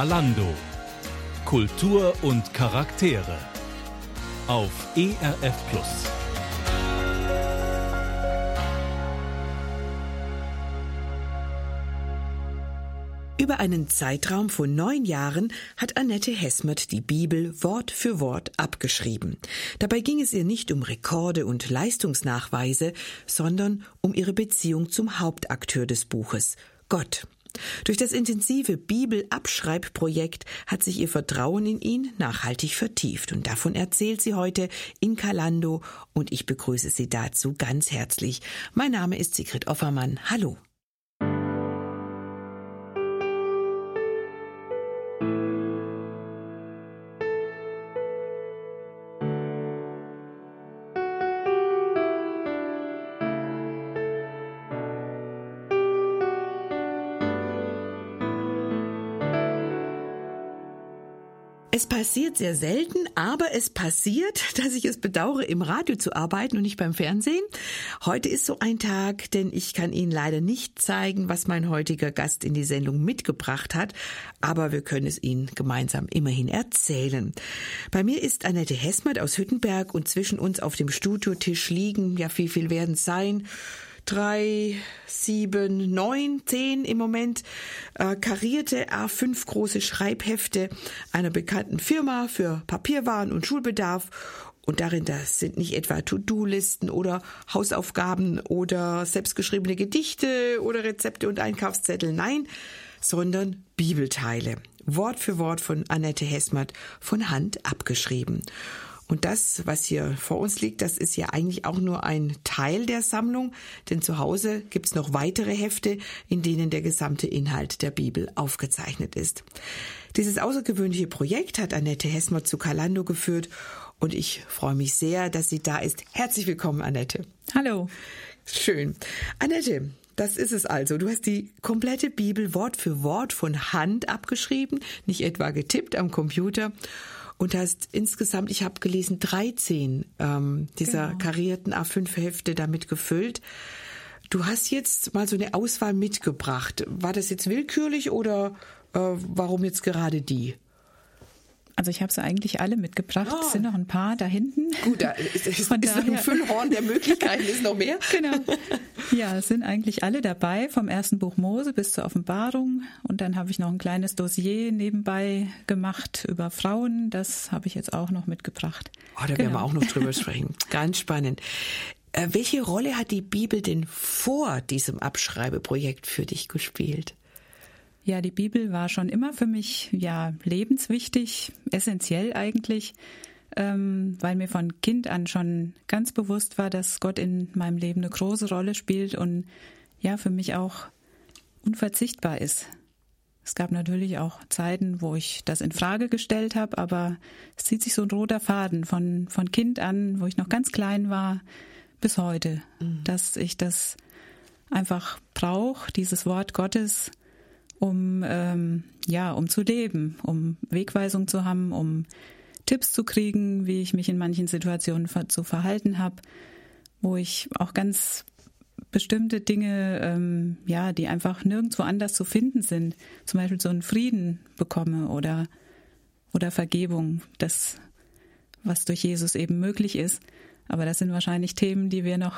Kalando. Kultur und Charaktere. Auf ERF Plus. Über einen Zeitraum von neun Jahren hat Annette Hesmert die Bibel Wort für Wort abgeschrieben. Dabei ging es ihr nicht um Rekorde und Leistungsnachweise, sondern um ihre Beziehung zum Hauptakteur des Buches, Gott. Durch das intensive Bibelabschreibprojekt hat sich ihr Vertrauen in ihn nachhaltig vertieft und davon erzählt sie heute in Kalando und ich begrüße Sie dazu ganz herzlich. Mein Name ist Sigrid Offermann. Hallo. Es passiert sehr selten, aber es passiert, dass ich es bedauere, im Radio zu arbeiten und nicht beim Fernsehen. Heute ist so ein Tag, denn ich kann Ihnen leider nicht zeigen, was mein heutiger Gast in die Sendung mitgebracht hat, aber wir können es Ihnen gemeinsam immerhin erzählen. Bei mir ist Annette Hessmert aus Hüttenberg und zwischen uns auf dem Studiotisch liegen, ja, wie viel werden es sein? Drei, sieben, neun, zehn im Moment äh, karierte A5 große Schreibhefte einer bekannten Firma für Papierwaren und Schulbedarf. Und darin das sind nicht etwa To-Do-Listen oder Hausaufgaben oder selbstgeschriebene Gedichte oder Rezepte und Einkaufszettel. Nein, sondern Bibelteile. Wort für Wort von Annette Hesmert von Hand abgeschrieben. Und das, was hier vor uns liegt, das ist ja eigentlich auch nur ein Teil der Sammlung, denn zu Hause gibt's noch weitere Hefte, in denen der gesamte Inhalt der Bibel aufgezeichnet ist. Dieses außergewöhnliche Projekt hat Annette Hessmer zu Kalando geführt und ich freue mich sehr, dass sie da ist. Herzlich willkommen, Annette. Hallo. Schön. Annette, das ist es also. Du hast die komplette Bibel Wort für Wort von Hand abgeschrieben, nicht etwa getippt am Computer und hast insgesamt, ich habe gelesen, 13 ähm, dieser genau. karierten A5-Hefte damit gefüllt. Du hast jetzt mal so eine Auswahl mitgebracht. War das jetzt willkürlich oder äh, warum jetzt gerade die? Also ich habe sie eigentlich alle mitgebracht. Oh. Es sind noch ein paar da hinten. Gut, da ist, ist, ist noch ein Füllhorn der Möglichkeiten, ist noch mehr. Genau. Ja, es sind eigentlich alle dabei, vom ersten Buch Mose bis zur Offenbarung. Und dann habe ich noch ein kleines Dossier nebenbei gemacht über Frauen. Das habe ich jetzt auch noch mitgebracht. Oh, da genau. werden wir auch noch drüber sprechen. Ganz spannend. Äh, welche Rolle hat die Bibel denn vor diesem Abschreibeprojekt für dich gespielt? Ja, die Bibel war schon immer für mich ja lebenswichtig, essentiell eigentlich, ähm, weil mir von Kind an schon ganz bewusst war, dass Gott in meinem Leben eine große Rolle spielt und ja für mich auch unverzichtbar ist. Es gab natürlich auch Zeiten, wo ich das in Frage gestellt habe, aber es zieht sich so ein roter Faden von von Kind an, wo ich noch ganz klein war, bis heute, mhm. dass ich das einfach brauche, dieses Wort Gottes um ähm, ja, um zu leben, um Wegweisung zu haben, um Tipps zu kriegen, wie ich mich in manchen Situationen zu verhalten habe, wo ich auch ganz bestimmte Dinge, ähm, ja, die einfach nirgendwo anders zu finden sind, zum Beispiel so einen Frieden bekomme oder oder Vergebung, das was durch Jesus eben möglich ist. Aber das sind wahrscheinlich Themen, die wir noch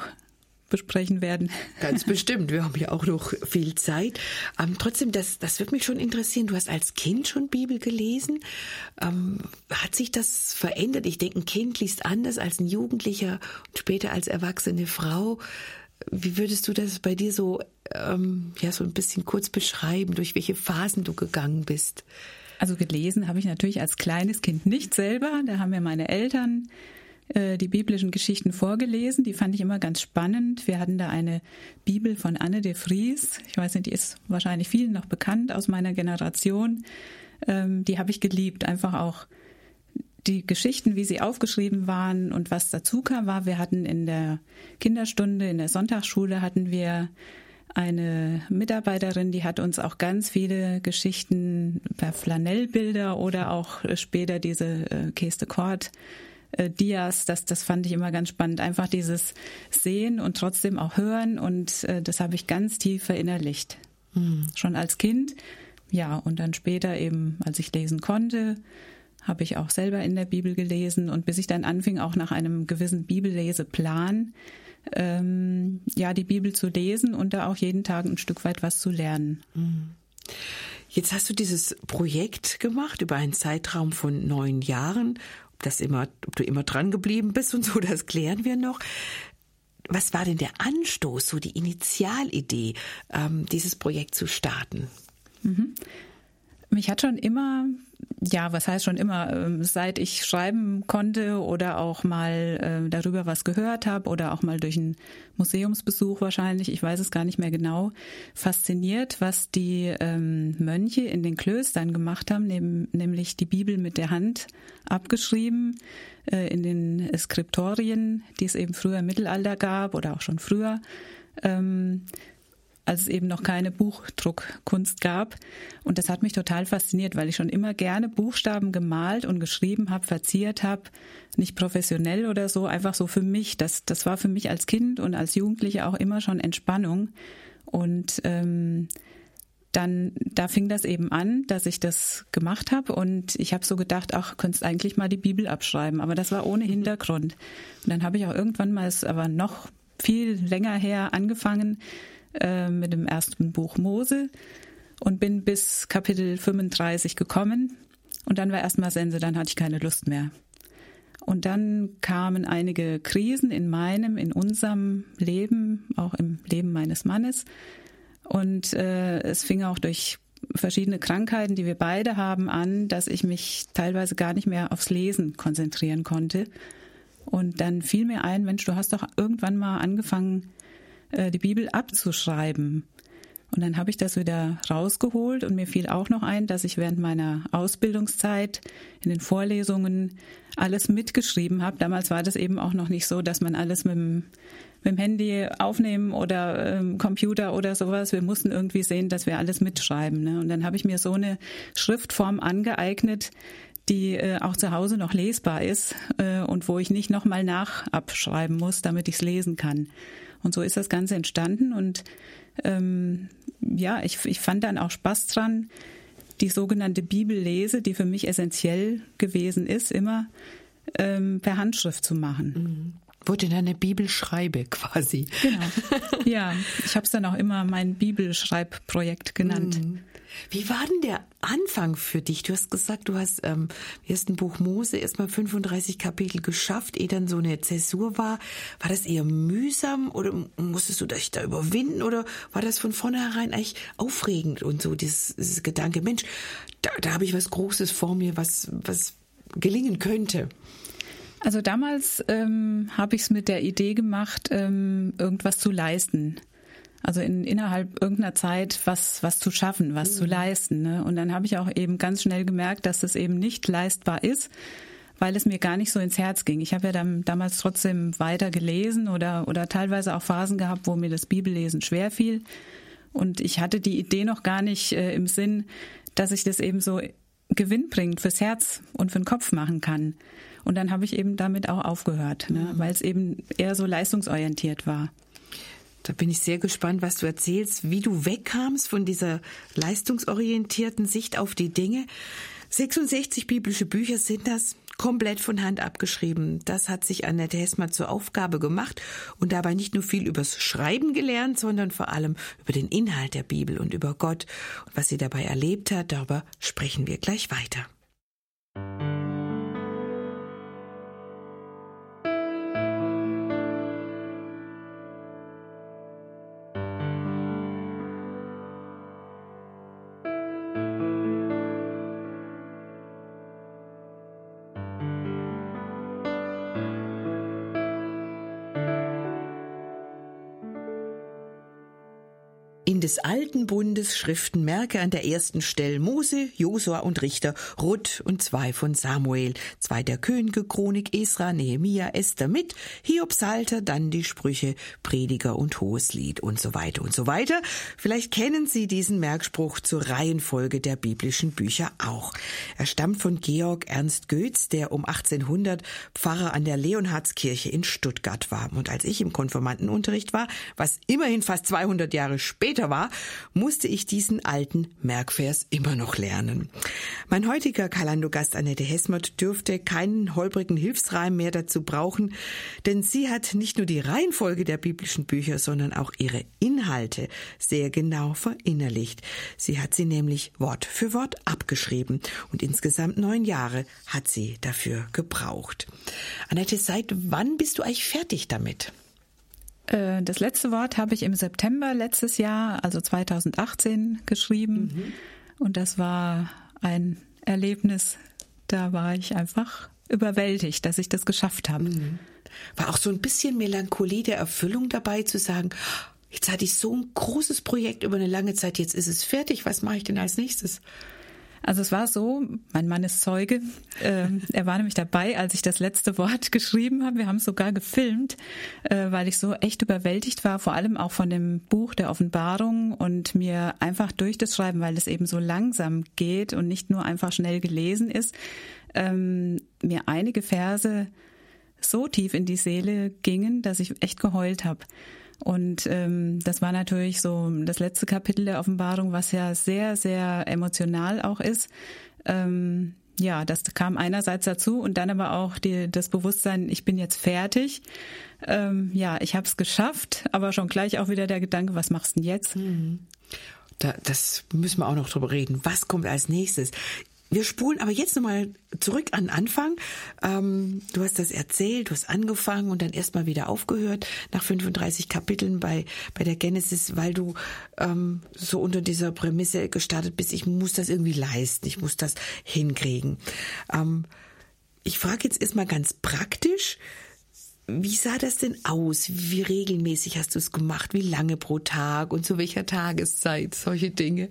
besprechen werden. Ganz bestimmt. Wir haben ja auch noch viel Zeit. Ähm, trotzdem, das, das wird mich schon interessieren. Du hast als Kind schon Bibel gelesen. Ähm, hat sich das verändert? Ich denke, ein Kind liest anders als ein Jugendlicher und später als erwachsene Frau. Wie würdest du das bei dir so, ähm, ja, so ein bisschen kurz beschreiben, durch welche Phasen du gegangen bist? Also gelesen habe ich natürlich als kleines Kind nicht selber. Da haben mir meine Eltern die biblischen Geschichten vorgelesen. Die fand ich immer ganz spannend. Wir hatten da eine Bibel von Anne de Vries. Ich weiß nicht, die ist wahrscheinlich vielen noch bekannt aus meiner Generation. Ähm, die habe ich geliebt. Einfach auch die Geschichten, wie sie aufgeschrieben waren und was dazu kam, war, wir hatten in der Kinderstunde, in der Sonntagsschule hatten wir eine Mitarbeiterin, die hat uns auch ganz viele Geschichten per Flanellbilder oder auch später diese äh, Keste Kord äh, Dias, das, das fand ich immer ganz spannend. Einfach dieses Sehen und trotzdem auch Hören und äh, das habe ich ganz tief verinnerlicht. Mhm. Schon als Kind. ja, und dann später eben, als ich lesen konnte, habe ich auch selber in der Bibel gelesen und bis ich dann anfing, auch nach einem gewissen Bibelleseplan, ähm, ja, die Bibel zu lesen und da auch jeden Tag ein Stück weit was zu lernen. Mhm. Jetzt hast du dieses Projekt gemacht über einen Zeitraum von neun Jahren. Ob das immer, ob du immer dran geblieben bist und so, das klären wir noch. Was war denn der Anstoß, so die Initialidee, ähm, dieses Projekt zu starten? Mhm. Mich hat schon immer ja, was heißt schon immer, ähm, seit ich schreiben konnte oder auch mal äh, darüber was gehört habe oder auch mal durch einen Museumsbesuch wahrscheinlich, ich weiß es gar nicht mehr genau, fasziniert, was die ähm, Mönche in den Klöstern gemacht haben, nämlich die Bibel mit der Hand abgeschrieben äh, in den Skriptorien, die es eben früher im Mittelalter gab oder auch schon früher. Als es eben noch keine Buchdruckkunst gab. Und das hat mich total fasziniert, weil ich schon immer gerne Buchstaben gemalt und geschrieben habe, verziert habe, nicht professionell oder so, einfach so für mich. Das, das war für mich als Kind und als Jugendliche auch immer schon Entspannung. Und ähm, dann, da fing das eben an, dass ich das gemacht habe und ich habe so gedacht, ach, könntest eigentlich mal die Bibel abschreiben, aber das war ohne Hintergrund. Und dann habe ich auch irgendwann mal, es aber noch viel länger her, angefangen, äh, mit dem ersten Buch Mose und bin bis Kapitel 35 gekommen. Und dann war erstmal Sense, dann hatte ich keine Lust mehr. Und dann kamen einige Krisen in meinem, in unserem Leben, auch im Leben meines Mannes. Und äh, es fing auch durch verschiedene Krankheiten, die wir beide haben, an, dass ich mich teilweise gar nicht mehr aufs Lesen konzentrieren konnte. Und dann fiel mir ein, Mensch, du hast doch irgendwann mal angefangen, äh, die Bibel abzuschreiben. Und dann habe ich das wieder rausgeholt und mir fiel auch noch ein, dass ich während meiner Ausbildungszeit in den Vorlesungen alles mitgeschrieben habe. Damals war das eben auch noch nicht so, dass man alles mit dem, mit dem Handy aufnehmen oder ähm, Computer oder sowas. Wir mussten irgendwie sehen, dass wir alles mitschreiben. Ne? Und dann habe ich mir so eine Schriftform angeeignet, die äh, auch zu Hause noch lesbar ist äh, und wo ich nicht nochmal nachabschreiben muss, damit ich es lesen kann. Und so ist das Ganze entstanden. Und ähm, ja, ich, ich fand dann auch Spaß dran, die sogenannte Bibellese, die für mich essentiell gewesen ist, immer ähm, per Handschrift zu machen. Mhm. Wurde in eine Bibelschreibe quasi. Genau. Ja, ich habe es dann auch immer mein Bibelschreibprojekt genannt. Wie war denn der Anfang für dich? Du hast gesagt, du hast ähm, ersten Buch Mose erstmal 35 Kapitel geschafft, ehe dann so eine Zäsur war. War das eher mühsam oder musstest du dich da überwinden oder war das von vornherein eigentlich aufregend und so dieses, dieses Gedanke, Mensch, da, da habe ich was Großes vor mir, was, was gelingen könnte? Also damals ähm, habe ich es mit der Idee gemacht, ähm, irgendwas zu leisten. Also in, innerhalb irgendeiner Zeit was, was zu schaffen, was mhm. zu leisten. Ne? Und dann habe ich auch eben ganz schnell gemerkt, dass das eben nicht leistbar ist, weil es mir gar nicht so ins Herz ging. Ich habe ja dann damals trotzdem weiter gelesen oder, oder teilweise auch Phasen gehabt, wo mir das Bibellesen schwer fiel. Und ich hatte die Idee noch gar nicht äh, im Sinn, dass ich das eben so gewinnbringend fürs Herz und für den Kopf machen kann. Und dann habe ich eben damit auch aufgehört, ne? Mhm. weil es eben eher so leistungsorientiert war. Da bin ich sehr gespannt, was du erzählst, wie du wegkamst von dieser leistungsorientierten Sicht auf die Dinge. 66 biblische Bücher sind das, komplett von Hand abgeschrieben. Das hat sich Annette Hessmann zur Aufgabe gemacht und dabei nicht nur viel übers Schreiben gelernt, sondern vor allem über den Inhalt der Bibel und über Gott und was sie dabei erlebt hat. Darüber sprechen wir gleich weiter. Des alten Bundes Schriften merke an der ersten Stelle Mose, Josua und Richter, Ruth und zwei von Samuel, zwei der Könige, Chronik, Esra, Nehemia, Esther mit, Hiob, Psalter, dann die Sprüche, Prediger und Hoheslied und so weiter und so weiter. Vielleicht kennen Sie diesen Merkspruch zur Reihenfolge der biblischen Bücher auch. Er stammt von Georg Ernst Goetz, der um 1800 Pfarrer an der Leonhardskirche in Stuttgart war. Und als ich im Konformantenunterricht war, was immerhin fast 200 Jahre später später war, musste ich diesen alten Merkvers immer noch lernen. Mein heutiger Kalando-Gast Annette Hesmert dürfte keinen holprigen Hilfsreim mehr dazu brauchen, denn sie hat nicht nur die Reihenfolge der biblischen Bücher, sondern auch ihre Inhalte sehr genau verinnerlicht. Sie hat sie nämlich Wort für Wort abgeschrieben und insgesamt neun Jahre hat sie dafür gebraucht. Annette, seit wann bist du eigentlich fertig damit? Äh, das letzte Wort habe ich im September letztes Jahr, also 2018, geschrieben. Mhm. Und das war ein Erlebnis, da war ich einfach überwältigt, dass ich das geschafft habe. Mhm. War auch so ein bisschen Melancholie der Erfüllung dabei zu sagen, jetzt hatte ich so ein großes Projekt über eine lange Zeit, jetzt ist es fertig, was mache ich denn als nächstes? Also es war so, mein Mann ist Zeuge. Äh, er war nämlich dabei, als ich das letzte Wort geschrieben habe. Wir haben es sogar gefilmt, äh, weil ich so echt überwältigt war, vor allem auch von dem Buch der Offenbarung und mir einfach durch das Schreiben, weil es eben so langsam geht und nicht nur einfach schnell gelesen ist, ähm, mir einige Verse so tief in die Seele gingen, dass ich echt geheult habe. Und ähm, das war natürlich so das letzte Kapitel der Offenbarung, was ja sehr, sehr emotional auch ist. Ähm, ja, das kam einerseits dazu und dann aber auch die, das Bewusstsein, ich bin jetzt fertig. Ähm, ja, ich habe es geschafft, aber schon gleich auch wieder der Gedanke, was machst du denn jetzt? Mhm. Da, das müssen wir auch noch drüber reden. Was kommt als nächstes? Wir spulen aber jetzt nochmal zurück an Anfang. Ähm, du hast das erzählt, du hast angefangen und dann erstmal wieder aufgehört nach 35 Kapiteln bei, bei der Genesis, weil du ähm, so unter dieser Prämisse gestartet bist, ich muss das irgendwie leisten, ich muss das hinkriegen. Ähm, ich frage jetzt erstmal ganz praktisch, wie sah das denn aus? Wie regelmäßig hast du es gemacht? Wie lange pro Tag und zu welcher Tageszeit? Solche Dinge.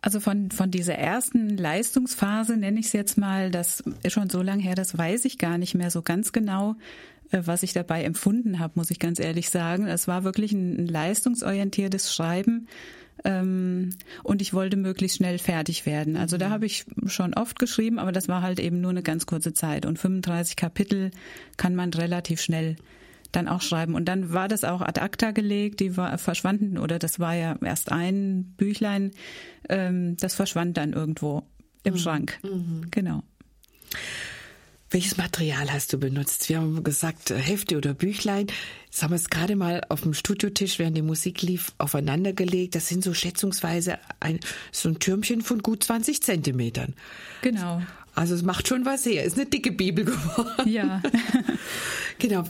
Also von, von dieser ersten Leistungsphase nenne ich es jetzt mal, das ist schon so lange her, das weiß ich gar nicht mehr so ganz genau, äh, was ich dabei empfunden habe, muss ich ganz ehrlich sagen. Es war wirklich ein, leistungsorientiertes Schreiben ähm, und ich wollte möglichst schnell fertig werden. Also da mhm. habe ich schon oft geschrieben, aber das war halt eben nur eine ganz kurze Zeit und 35 Kapitel kann man relativ schnell dann auch schreiben. Und dann war das auch ad acta gelegt, die war verschwanden, oder das war ja erst ein Büchlein, ähm, das verschwand dann irgendwo im mhm. Schrank. Mhm. Genau. Welches Material hast du benutzt? Wir haben gesagt, äh, Hefte oder Büchlein. Das haben wir es gerade mal auf dem Studiotisch, während die Musik lief, aufeinander gelegt. Das sind so schätzungsweise ein, so ein Türmchen von gut 20 Zentimetern. Genau. Also es macht schon was her. Ist eine dicke Bibel geworden. Ja. genau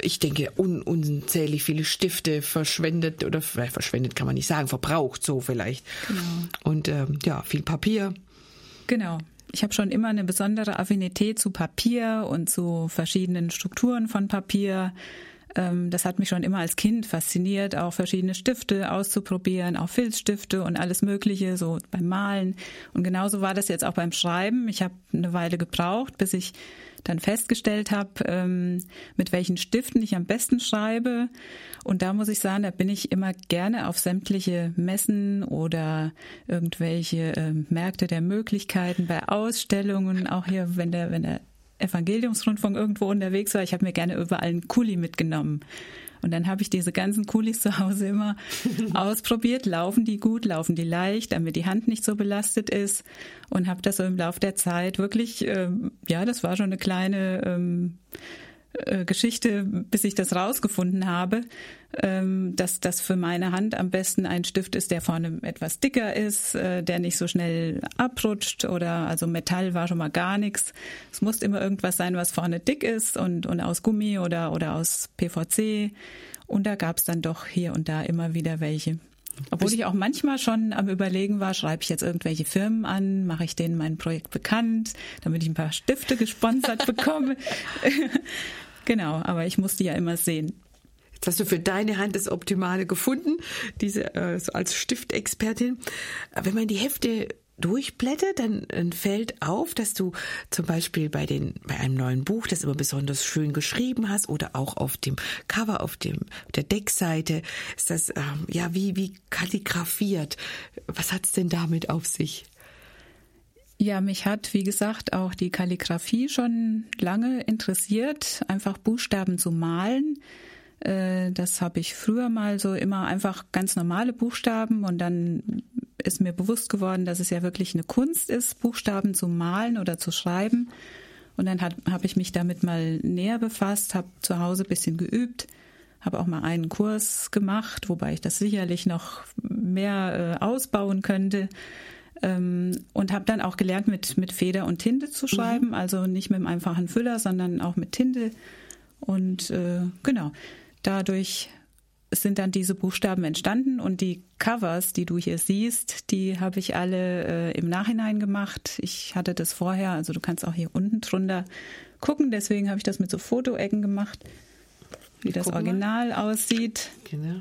ich denke, un unzählig viele Stifte verschwendet oder verschwendet kann man nicht sagen, verbraucht so vielleicht. Genau. Und ähm, ja, viel Papier. Genau. Ich habe schon immer eine besondere Affinität zu Papier und zu verschiedenen Strukturen von Papier. Ähm, das hat mich schon immer als Kind fasziniert, auch verschiedene Stifte auszuprobieren, auch Filzstifte und alles Mögliche, so beim Malen. Und genauso war das jetzt auch beim Schreiben. Ich habe eine Weile gebraucht, bis ich dann festgestellt habe, ähm, mit welchen Stiften ich am besten schreibe. Und da muss ich sagen, da bin ich immer gerne auf sämtliche Messen oder irgendwelche äh, Märkte der Möglichkeiten bei Ausstellungen, auch hier, wenn der, wenn der Evangeliumsrundfunk irgendwo unterwegs war, ich habe mir gerne überall einen Kuli mitgenommen. Und dann habe ich diese ganzen Kulis zu Hause immer ausprobiert. Laufen die gut, laufen die leicht, damit die Hand nicht so belastet ist. Und habe das so im Laufe der Zeit wirklich, ähm, ja, das war schon eine kleine ähm, äh, Geschichte, bis ich das rausgefunden habe, ähm, dass das für meine Hand am besten ein Stift ist, der vorne etwas dicker ist, äh, der nicht so schnell abrutscht oder also Metall war schon mal gar nichts. Es muss immer irgendwas sein, was vorne dick ist und, und aus Gummi oder, oder aus PVC. Und da gab es dann doch hier und da immer wieder welche. Obwohl ich auch manchmal schon am Überlegen war, schreibe ich jetzt irgendwelche Firmen an, mache ich denen mein Projekt bekannt, damit ich ein paar Stifte gesponsert bekomme. genau, aber ich musste ja immer sehen. Jetzt hast du für deine Hand das Optimale gefunden, diese äh, so als Stiftexpertin. Wenn man die Hefte durchblättert, dann, fällt auf, dass du zum Beispiel bei den bei einem neuen Buch, das immer besonders schön geschrieben hast, oder auch auf dem Cover, auf dem der Deckseite, ist das ähm, ja wie wie kalligrafiert. Was hat's denn damit auf sich? Ja, mich hat, wie gesagt, auch die Kalligrafie schon lange interessiert, einfach Buchstaben zu malen. Äh, das habe ich früher mal so immer einfach ganz normale Buchstaben und dann ist mir bewusst geworden, dass es ja wirklich eine Kunst ist, Buchstaben zu malen oder zu schreiben. Und dann habe ich mich damit mal näher befasst, habe zu Hause ein bisschen geübt, habe auch mal einen Kurs gemacht, wobei ich das sicherlich noch mehr äh, ausbauen könnte. Ähm, und habe dann auch gelernt, mit, mit Feder und Tinte zu schreiben, mhm. also nicht mit einem einfachen Füller, sondern auch mit Tinte. Und äh, genau, dadurch sind dann diese Buchstaben entstanden und die Covers, die du hier siehst, die habe ich alle äh, im Nachhinein gemacht. Ich hatte das vorher, also du kannst auch hier unten drunter gucken, deswegen habe ich das mit so Fotoecken gemacht, wie das Original mal. aussieht. Genau.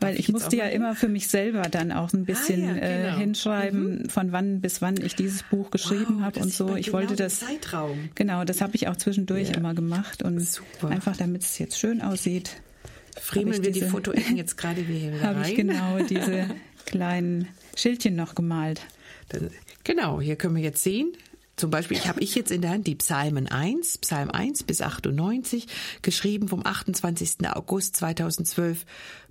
Weil ich, ich musste ja immer für mich selber dann auch ein bisschen ah, ja, äh, genau. äh, hinschreiben, mhm. von wann bis wann ich dieses Buch geschrieben wow, habe und so. Ich genau wollte das. Zeitraum. Genau, das habe ich auch zwischendurch ja. immer gemacht und Super. einfach, damit es jetzt schön aussieht. Friemeln wir diese, die Fotoecken jetzt gerade wieder rein. Habe ich genau diese kleinen Schildchen noch gemalt. Dann, genau, hier können wir jetzt sehen, zum Beispiel, ich habe ich jetzt in der Hand die Psalmen 1, Psalm 1 bis 98, geschrieben vom 28. August 2012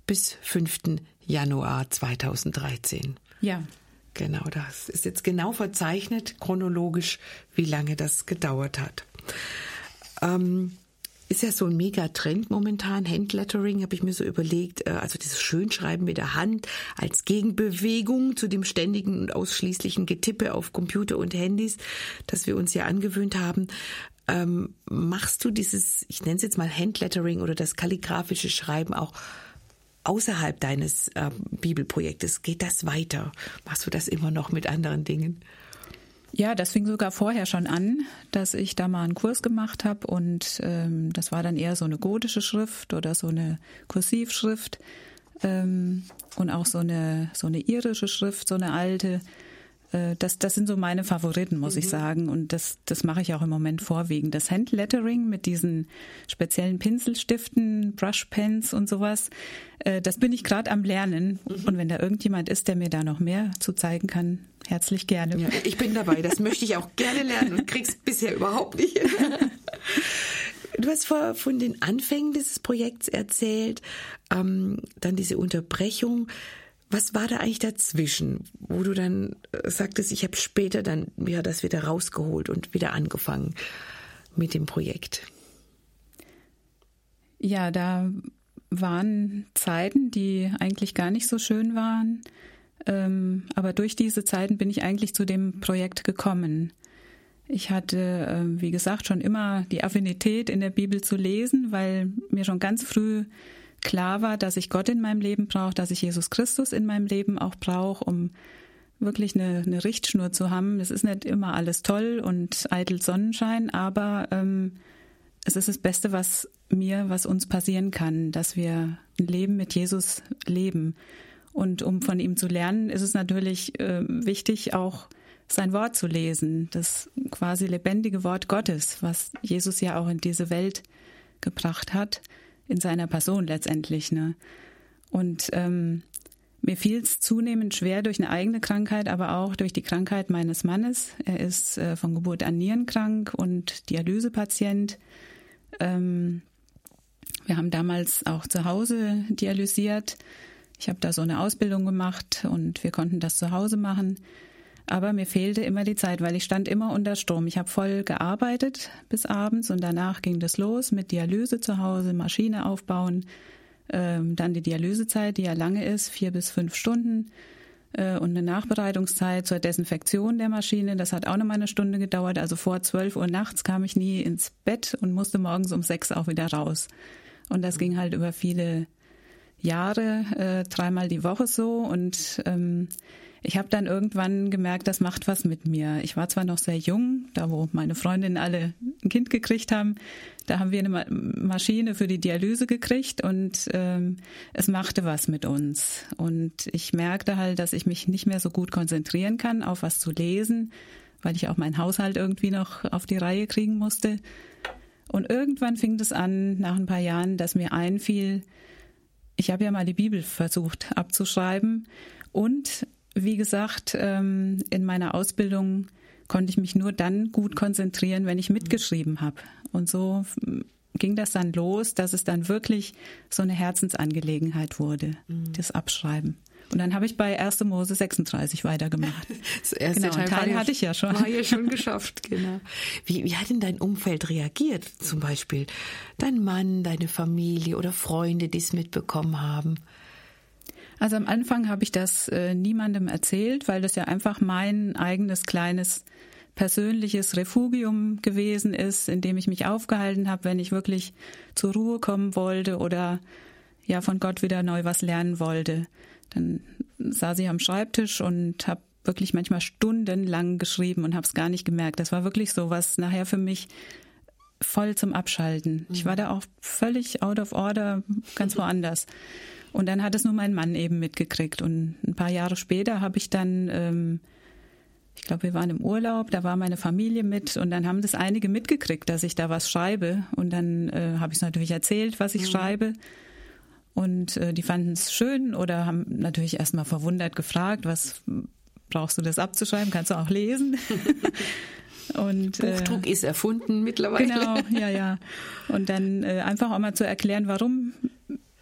bis 5. Januar 2013. Ja. Genau, das ist jetzt genau verzeichnet, chronologisch, wie lange das gedauert hat. Ähm, ist ja so ein Megatrend momentan, Handlettering, habe ich mir so überlegt. Äh, also dieses Schönschreiben mit der Hand als Gegenbewegung zu dem ständigen und ausschließlichen Getippe auf Computer und Handys, das wir uns ja angewöhnt haben. Ähm, machst du dieses, ich nenne es jetzt mal Handlettering oder das kalligraphische Schreiben auch außerhalb deines äh, Bibelprojektes? Geht das weiter? Machst du das immer noch mit anderen Dingen? Ja, das fing sogar vorher schon an, dass ich da mal einen Kurs gemacht habe und ähm, das war dann eher so eine gotische Schrift oder so eine Kursivschrift ähm, und auch so eine so eine irische Schrift, so eine alte. Äh, das, das sind so meine Favoriten, muss mhm. ich sagen. Und das, das mache ich auch im Moment vorwiegend. Das Handlettering mit diesen speziellen Pinselstiften, Brushpens und sowas, äh, das bin ich gerade am Lernen. Mhm. Und wenn da irgendjemand ist, der mir da noch mehr zu zeigen kann, herzlich gerne. Ja, ich bin dabei. Das möchte ich auch gerne lernen und krieg's bisher überhaupt nicht. Du hast vor, von den Anfängen dieses Projekts erzählt, ähm, dann diese Unterbrechung. Was war da eigentlich dazwischen, wo du dann äh, sagtest, ich habe später dann ja das wieder rausgeholt und wieder angefangen mit dem Projekt? Ja, da waren Zeiten, die eigentlich gar nicht so schön waren. Ähm, aber durch diese Zeiten bin ich eigentlich zu dem Projekt gekommen. Ich hatte, äh, wie gesagt, schon immer die Affinität in der Bibel zu lesen, weil mir schon ganz früh klar war, dass ich Gott in meinem Leben brauche, dass ich Jesus Christus in meinem Leben auch brauche, um wirklich eine, eine Richtschnur zu haben. Es ist nicht immer alles toll und eitel Sonnenschein, aber ähm, es ist das Beste, was mir, was uns passieren kann, dass wir ein Leben mit Jesus leben. Und um von ihm zu lernen, ist es natürlich äh, wichtig, auch sein Wort zu lesen, das quasi lebendige Wort Gottes, was Jesus ja auch in diese Welt gebracht hat in seiner Person letztendlich. Ne? Und ähm, mir fiel es zunehmend schwer durch eine eigene Krankheit, aber auch durch die Krankheit meines Mannes. Er ist äh, von Geburt an nierenkrank und Dialysepatient. Ähm, wir haben damals auch zu Hause dialysiert. Ich habe da so eine Ausbildung gemacht und wir konnten das zu Hause machen. Aber mir fehlte immer die Zeit, weil ich stand immer unter Strom. Ich habe voll gearbeitet bis abends und danach ging das los mit Dialyse zu Hause, Maschine aufbauen, ähm, dann die Dialysezeit, die ja lange ist, vier bis fünf Stunden äh, und eine Nachbereitungszeit zur Desinfektion der Maschine. Das hat auch noch mal eine Stunde gedauert. Also vor zwölf Uhr nachts kam ich nie ins Bett und musste morgens um sechs auch wieder raus. Und das ging halt über viele Jahre, äh, dreimal die Woche so und ähm, ich habe dann irgendwann gemerkt, das macht was mit mir. Ich war zwar noch sehr jung, da wo meine Freundinnen alle ein Kind gekriegt haben, da haben wir eine Maschine für die Dialyse gekriegt und ähm, es machte was mit uns. Und ich merkte halt, dass ich mich nicht mehr so gut konzentrieren kann, auf was zu lesen, weil ich auch meinen Haushalt irgendwie noch auf die Reihe kriegen musste. Und irgendwann fing es an, nach ein paar Jahren, dass mir einfiel, ich habe ja mal die Bibel versucht abzuschreiben und wie gesagt, ähm, in meiner Ausbildung konnte ich mich nur dann gut konzentrieren, wenn ich mitgeschrieben habe. Und so ging das dann los, dass es dann wirklich so eine Herzensangelegenheit wurde, mhm. das Abschreiben. Und dann habe ich bei 1. Mose 36 weitergemacht. Das erste genau, Teil, Teil hatte ich ja schon. War ja schon geschafft, genau. Wie, wie hat denn dein Umfeld reagiert? Zum Beispiel dein Mann, deine Familie oder Freunde, die es mitbekommen haben? Also am Anfang habe ich das äh, niemandem erzählt, weil das ja einfach mein eigenes kleines persönliches Refugium gewesen ist, in dem ich mich aufgehalten habe, wenn ich wirklich zur Ruhe kommen wollte oder ja von Gott wieder neu was lernen wollte. Dann saß ich am Schreibtisch und habe wirklich manchmal stundenlang geschrieben und habe es gar nicht gemerkt. Das war wirklich so was nachher für mich voll zum Abschalten. Ich war da auch völlig out of order, ganz woanders. Und dann hat es nur mein Mann eben mitgekriegt. Und ein paar Jahre später habe ich dann, ähm, ich glaube, wir waren im Urlaub, da war meine Familie mit und dann haben das einige mitgekriegt, dass ich da was schreibe. Und dann äh, habe ich es natürlich erzählt, was ich mhm. schreibe. Und äh, die fanden es schön oder haben natürlich erstmal verwundert gefragt, was brauchst du das abzuschreiben? Kannst du auch lesen? Und, Buchdruck äh, ist erfunden mittlerweile. Genau, ja, ja. Und dann äh, einfach auch mal zu erklären, warum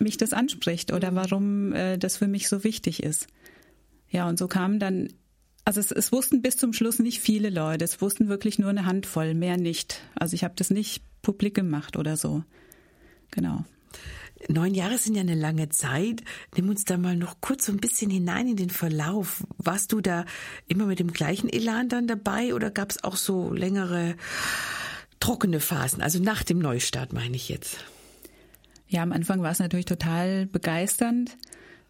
mich das anspricht oder warum äh, das für mich so wichtig ist. Ja, und so kamen dann, also es, es wussten bis zum Schluss nicht viele Leute, es wussten wirklich nur eine Handvoll, mehr nicht. Also ich habe das nicht publik gemacht oder so. Genau. Neun Jahre sind ja eine lange Zeit. Nimm uns da mal noch kurz so ein bisschen hinein in den Verlauf. Warst du da immer mit dem gleichen Elan dann dabei oder gab es auch so längere trockene Phasen? Also nach dem Neustart meine ich jetzt. Ja, am Anfang war es natürlich total begeisternd.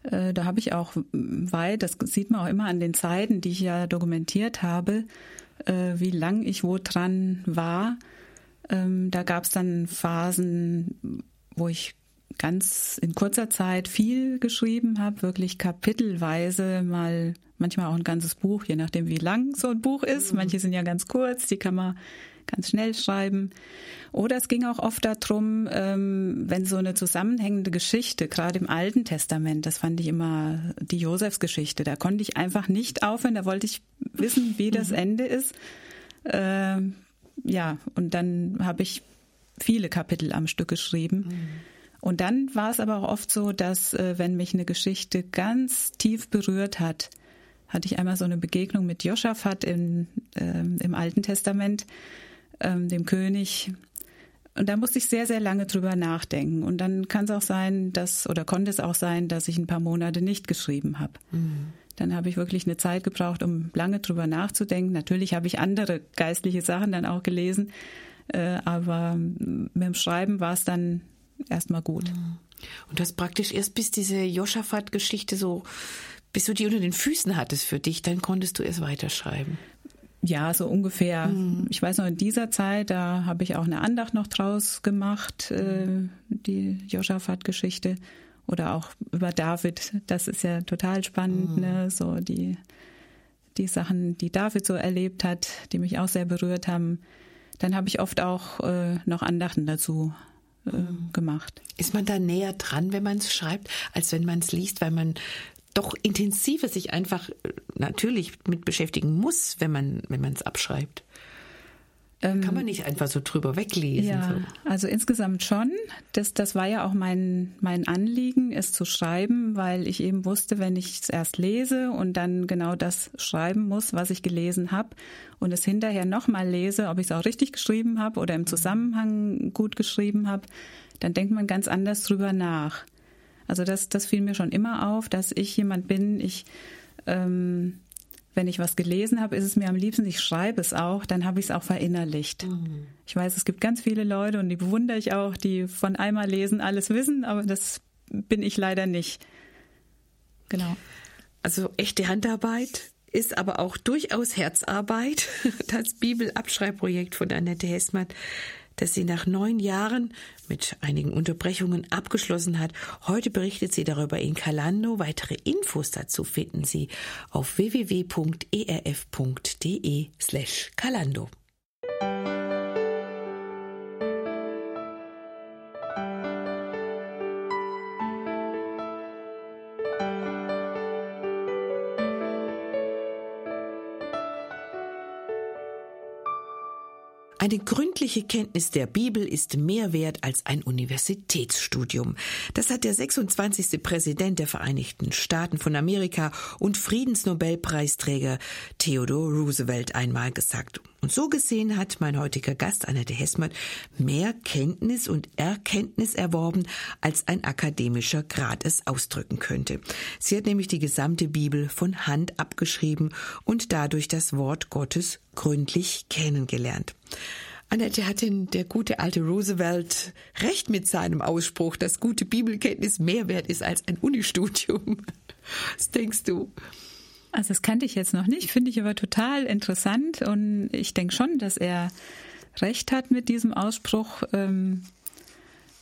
Äh, da habe ich auch weit, das sieht man auch immer an den Zeiten, die ich ja dokumentiert habe, äh, wie lang ich wo dran war. Ähm, da gab es dann Phasen, wo ich ganz in kurzer Zeit viel geschrieben habe, wirklich kapitelweise mal manchmal auch ein ganzes Buch, je nachdem wie lang so ein Buch ist. Mhm. Manche sind ja ganz kurz, die kann man ganz schnell schreiben. Oder es ging auch oft darum, ähm, wenn so eine zusammenhängende Geschichte, gerade im Alten Testament, das fand ich immer die Josefsgeschichte, da konnte ich einfach nicht aufhören, da wollte ich wissen, wie das mhm. Ende ist. Äh, ja, und dann habe ich viele Kapitel am Stück geschrieben. Mhm. Und dann war es aber auch oft so, dass äh, wenn mich eine Geschichte ganz tief berührt hat, hatte ich einmal so eine Begegnung mit Joschafat in, äh, im Alten Testament ähm, dem König. Und da musste ich sehr, sehr lange drüber nachdenken. Und dann kann es auch sein, dass, oder konnte es auch sein, dass ich ein paar Monate nicht geschrieben habe. Mhm. Dann habe ich wirklich eine Zeit gebraucht, um lange drüber nachzudenken. Natürlich habe ich andere geistliche Sachen dann auch gelesen, äh, aber mit dem Schreiben war es dann erstmal gut. Mhm. Und du hast praktisch erst bis diese Joschafat-Geschichte so, bis du die unter den Füßen hattest für dich, dann konntest du erst weiterschreiben. Ja, so ungefähr. Mhm. Ich weiß noch, in dieser Zeit, da habe ich auch eine Andacht noch draus gemacht, äh, die Joschafat-Geschichte. Oder auch über David. Das ist ja total spannend, mhm. ne? So die, die Sachen, die David so erlebt hat, die mich auch sehr berührt haben. Dann habe ich oft auch äh, noch Andachten dazu äh, mhm. gemacht. Ist man da näher dran, wenn man es schreibt, als wenn man es liest, weil man doch intensiver sich einfach äh, natürlich mit beschäftigen muss, wenn man wenn man es abschreibt. Ähm, Kann man nicht einfach so drüber weglesen. Ja, so. also insgesamt schon. Das, das war ja auch mein, mein Anliegen, es zu schreiben, weil ich eben wusste, wenn ich es erst lese und dann genau das schreiben muss, was ich gelesen habe und es hinterher nochmal lese, ob ich es auch richtig geschrieben habe oder im Zusammenhang gut geschrieben habe, dann denkt man ganz anders drüber nach. Also das, das fiel mir schon immer auf, dass ich jemand bin, ich, ähm, wenn ich was gelesen habe, ist es mir am liebsten, ich schreibe es auch, dann habe ich es auch verinnerlicht. Mhm. Ich weiß, es gibt ganz viele Leute und die bewundere ich auch, die von einmal lesen alles wissen, aber das bin ich leider nicht. Genau. Also echte Handarbeit ist aber auch durchaus Herzarbeit. Das Bibelabschreibprojekt von Annette Hessmann das sie nach neun Jahren mit einigen Unterbrechungen abgeschlossen hat. Heute berichtet sie darüber in Kalando. Weitere Infos dazu finden Sie auf www.erf.de slash Kalando. Eine gründliche Kenntnis der Bibel ist mehr wert als ein Universitätsstudium. Das hat der 26. Präsident der Vereinigten Staaten von Amerika und Friedensnobelpreisträger Theodore Roosevelt einmal gesagt. Und so gesehen hat mein heutiger Gast, Annette Hessmann, mehr Kenntnis und Erkenntnis erworben, als ein akademischer Grad es ausdrücken könnte. Sie hat nämlich die gesamte Bibel von Hand abgeschrieben und dadurch das Wort Gottes gründlich kennengelernt. Annette hat denn der gute alte Roosevelt recht mit seinem Ausspruch, dass gute Bibelkenntnis mehr wert ist als ein Unistudium. Was denkst du? Also das kannte ich jetzt noch nicht, finde ich aber total interessant und ich denke schon, dass er recht hat mit diesem Ausspruch. Ähm,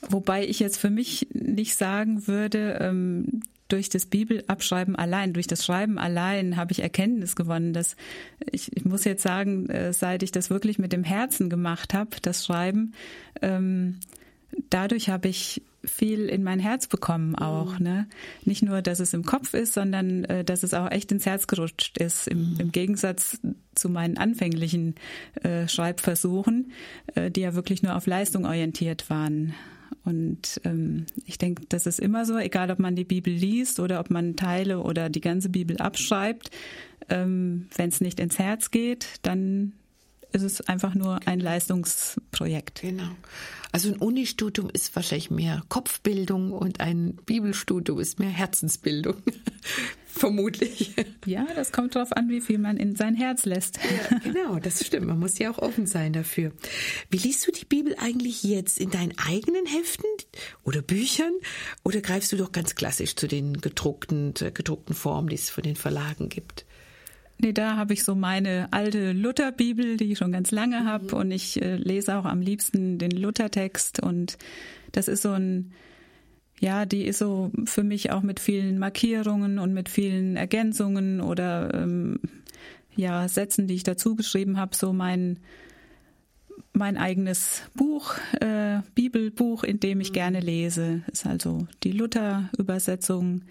wobei ich jetzt für mich nicht sagen würde, ähm, durch das Bibelabschreiben allein, durch das Schreiben allein habe ich Erkenntnis gewonnen. Dass ich, ich muss jetzt sagen, äh, seit ich das wirklich mit dem Herzen gemacht habe, das Schreiben, ähm, dadurch habe ich viel in mein Herz bekommen auch. Mhm. Ne? Nicht nur, dass es im Kopf ist, sondern äh, dass es auch echt ins Herz gerutscht ist. Im, mhm. im Gegensatz zu meinen anfänglichen äh, Schreibversuchen, äh, die ja wirklich nur auf Leistung orientiert waren. Und ähm, ich denke, das ist immer so, egal ob man die Bibel liest oder ob man Teile oder die ganze Bibel abschreibt, ähm, wenn es nicht ins Herz geht, dann ist es einfach nur ein Leistungsprojekt. Genau. Also ein Unistudium ist wahrscheinlich mehr Kopfbildung und ein Bibelstudium ist mehr Herzensbildung. Vermutlich. Ja, das kommt darauf an, wie viel man in sein Herz lässt. Ja, genau, das stimmt. Man muss ja auch offen sein dafür. Wie liest du die Bibel eigentlich jetzt? In deinen eigenen Heften oder Büchern? Oder greifst du doch ganz klassisch zu den gedruckten, gedruckten Formen, die es von den Verlagen gibt? Nee, da habe ich so meine alte Lutherbibel, die ich schon ganz lange habe mhm. und ich äh, lese auch am liebsten den Luthertext und das ist so ein ja, die ist so für mich auch mit vielen Markierungen und mit vielen Ergänzungen oder ähm, ja Sätzen, die ich dazu geschrieben habe, so mein mein eigenes Buch, äh, Bibelbuch, in dem ich mhm. gerne lese. Ist also die Luther-Übersetzung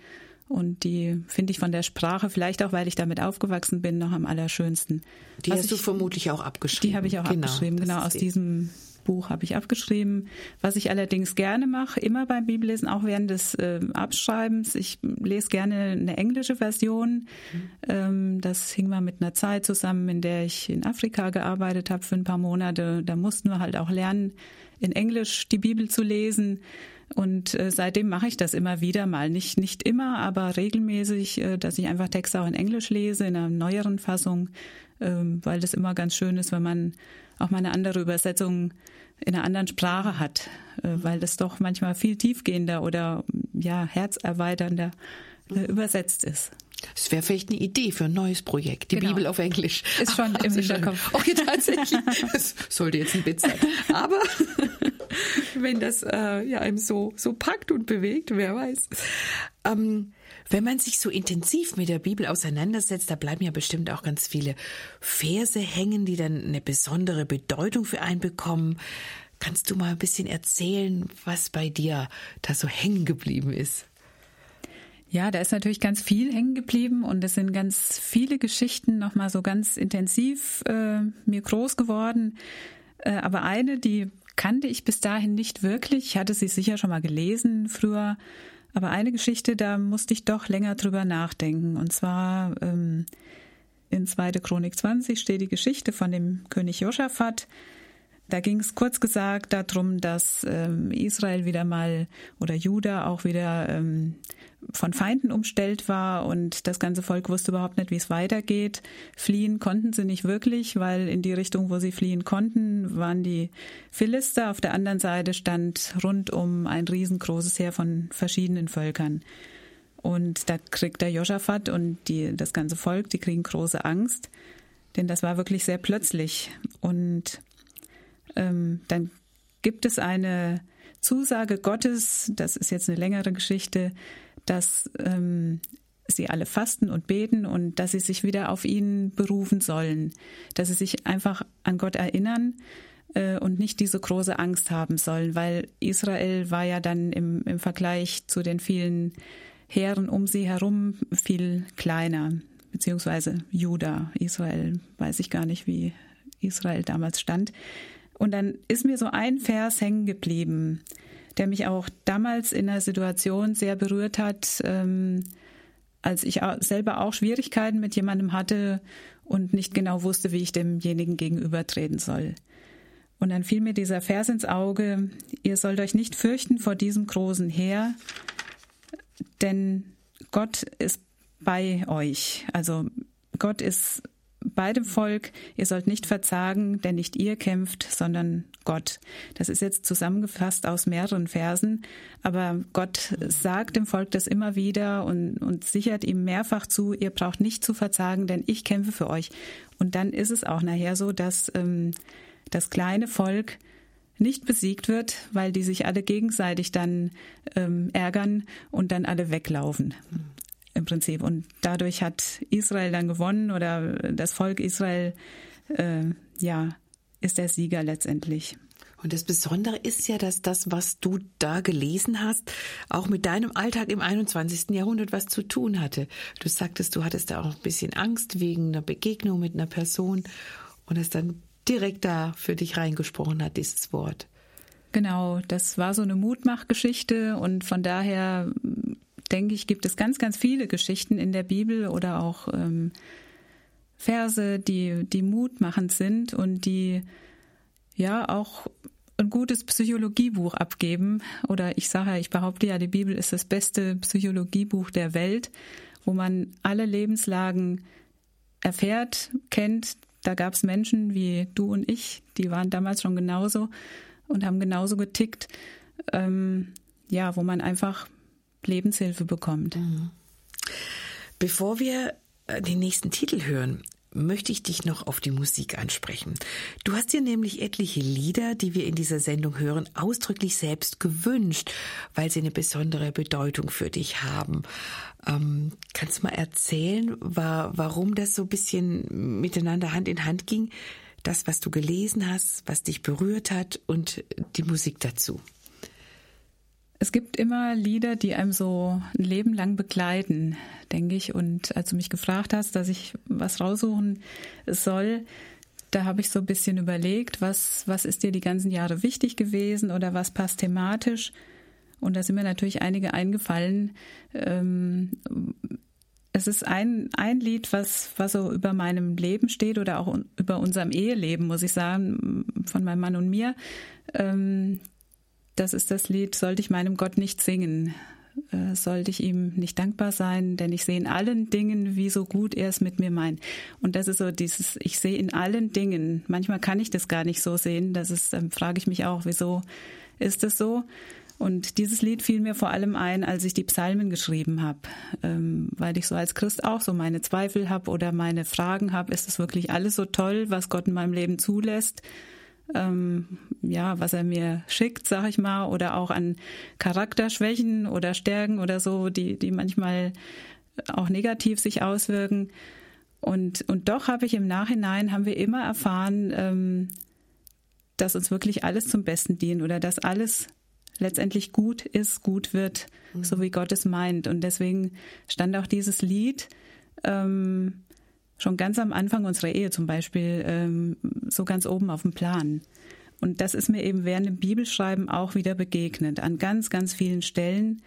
und die finde ich von der Sprache, vielleicht auch, weil ich damit aufgewachsen bin, noch am allerschönsten. Die Was hast ich, du vermutlich auch abgeschrieben. Die habe ich auch genau, abgeschrieben, genau aus diesem Buch habe ich abgeschrieben. Was ich allerdings gerne mache, immer beim Bibellesen, auch während des äh, Abschreibens, ich lese gerne eine englische Version. Mhm. Ähm, das hing mal mit einer Zeit zusammen, in der ich in Afrika gearbeitet habe für ein paar Monate. Da mussten wir halt auch lernen, in Englisch die Bibel zu lesen. Und äh, seitdem mache ich das immer wieder mal. Nicht, nicht immer, aber regelmäßig, äh, dass ich einfach Texte auch in Englisch lese, in einer neueren Fassung, äh, weil das immer ganz schön ist, wenn man auch mal eine andere Übersetzung in einer anderen Sprache hat, äh, weil das doch manchmal viel tiefgehender oder ja herzerweiternder äh, übersetzt ist. Das wäre vielleicht eine Idee für ein neues Projekt, die genau. Bibel auf Englisch. Ist schon im Hinterkopf. Okay, tatsächlich. Das sollte jetzt ein Witz sein. Aber wenn das äh, ja einem so, so packt und bewegt, wer weiß. Ähm, wenn man sich so intensiv mit der Bibel auseinandersetzt, da bleiben ja bestimmt auch ganz viele Verse hängen, die dann eine besondere Bedeutung für einen bekommen. Kannst du mal ein bisschen erzählen, was bei dir da so hängen geblieben ist? Ja, da ist natürlich ganz viel hängen geblieben und es sind ganz viele Geschichten nochmal so ganz intensiv äh, mir groß geworden. Äh, aber eine, die kannte ich bis dahin nicht wirklich. Ich hatte sie sicher schon mal gelesen früher. Aber eine Geschichte, da musste ich doch länger drüber nachdenken. Und zwar ähm, in 2. Chronik 20 steht die Geschichte von dem König Josaphat, da ging es kurz gesagt darum, dass ähm, Israel wieder mal oder Juda auch wieder ähm, von Feinden umstellt war und das ganze Volk wusste überhaupt nicht, wie es weitergeht. Fliehen konnten sie nicht wirklich, weil in die Richtung, wo sie fliehen konnten, waren die Philister. Auf der anderen Seite stand rundum ein riesengroßes Heer von verschiedenen Völkern. Und da kriegt der Josaphat und die, das ganze Volk, die kriegen große Angst, denn das war wirklich sehr plötzlich. Und ähm, dann gibt es eine Zusage Gottes, das ist jetzt eine längere Geschichte, dass ähm, sie alle fasten und beten und dass sie sich wieder auf ihn berufen sollen, dass sie sich einfach an Gott erinnern äh, und nicht diese große Angst haben sollen, weil Israel war ja dann im, im Vergleich zu den vielen Heeren um sie herum viel kleiner, beziehungsweise Juda, Israel, weiß ich gar nicht, wie Israel damals stand. Und dann ist mir so ein Vers hängen geblieben, der mich auch damals in einer Situation sehr berührt hat, ähm, als ich selber auch Schwierigkeiten mit jemandem hatte und nicht genau wusste, wie ich demjenigen gegenübertreten soll. Und dann fiel mir dieser Vers ins Auge, ihr sollt euch nicht fürchten vor diesem großen Heer, denn Gott ist bei euch. Also Gott ist bei dem Volk, ihr sollt nicht verzagen, denn nicht ihr kämpft, sondern Gott. Das ist jetzt zusammengefasst aus mehreren Versen, aber Gott sagt dem Volk das immer wieder und, und sichert ihm mehrfach zu, ihr braucht nicht zu verzagen, denn ich kämpfe für euch. Und dann ist es auch nachher so, dass ähm, das kleine Volk nicht besiegt wird, weil die sich alle gegenseitig dann ähm, ärgern und dann alle weglaufen im Prinzip. Und dadurch hat Israel dann gewonnen oder das Volk Israel, äh, ja, ist der Sieger letztendlich. Und das Besondere ist ja, dass das, was du da gelesen hast, auch mit deinem Alltag im 21. Jahrhundert was zu tun hatte. Du sagtest, du hattest da auch ein bisschen Angst wegen einer Begegnung mit einer Person und es dann direkt da für dich reingesprochen hat, dieses Wort. Genau, das war so eine Mutmachgeschichte und von daher denke ich, gibt es ganz, ganz viele Geschichten in der Bibel oder auch ähm, Verse, die, die mutmachend sind und die ja auch ein gutes Psychologiebuch abgeben. Oder ich sage ja, ich behaupte ja, die Bibel ist das beste Psychologiebuch der Welt, wo man alle Lebenslagen erfährt, kennt. Da gab es Menschen wie du und ich, die waren damals schon genauso und haben genauso getickt. Ähm, ja, wo man einfach Lebenshilfe bekommt. Mhm. Bevor wir äh, den nächsten Titel hören, möchte ich dich noch auf die Musik ansprechen. Du hast dir nämlich etliche Lieder, die wir in dieser Sendung hören, ausdrücklich selbst gewünscht, weil sie eine besondere Bedeutung für dich haben. Ähm, kannst du mal erzählen, war, warum das so ein bisschen miteinander Hand in Hand ging? Das, was du gelesen hast, was dich berührt hat und die Musik dazu. Es gibt immer Lieder, die einem so ein Leben lang begleiten, denke ich. Und als du mich gefragt hast, dass ich was raussuchen soll, da habe ich so ein bisschen überlegt, was, was ist dir die ganzen Jahre wichtig gewesen oder was passt thematisch. Und da sind mir natürlich einige eingefallen. Ähm, es ist ein, ein Lied, was, was so über meinem Leben steht oder auch über unserem Eheleben, muss ich sagen, von meinem Mann und mir. Ähm, das ist das Lied, sollte ich meinem Gott nicht singen, äh, sollte ich ihm nicht dankbar sein, denn ich sehe in allen Dingen, wie so gut er es mit mir meint. Und das ist so dieses, ich sehe in allen Dingen. Manchmal kann ich das gar nicht so sehen. Das ist, dann frage ich mich auch, wieso ist es so? Und dieses Lied fiel mir vor allem ein, als ich die Psalmen geschrieben habe, ähm, weil ich so als Christ auch so meine Zweifel habe oder meine Fragen habe, ist es wirklich alles so toll, was Gott in meinem Leben zulässt? Ähm, ja, was er mir schickt, sag ich mal, oder auch an Charakterschwächen oder Stärken oder so, die, die manchmal auch negativ sich auswirken. Und, und doch habe ich im Nachhinein, haben wir immer erfahren, ähm, dass uns wirklich alles zum Besten dient oder dass alles letztendlich gut ist, gut wird, mhm. so wie Gott es meint. Und deswegen stand auch dieses Lied, ähm, schon ganz am Anfang unserer Ehe zum Beispiel ähm, so ganz oben auf dem Plan. Und das ist mir eben während dem Bibelschreiben auch wieder begegnet, an ganz, ganz vielen Stellen,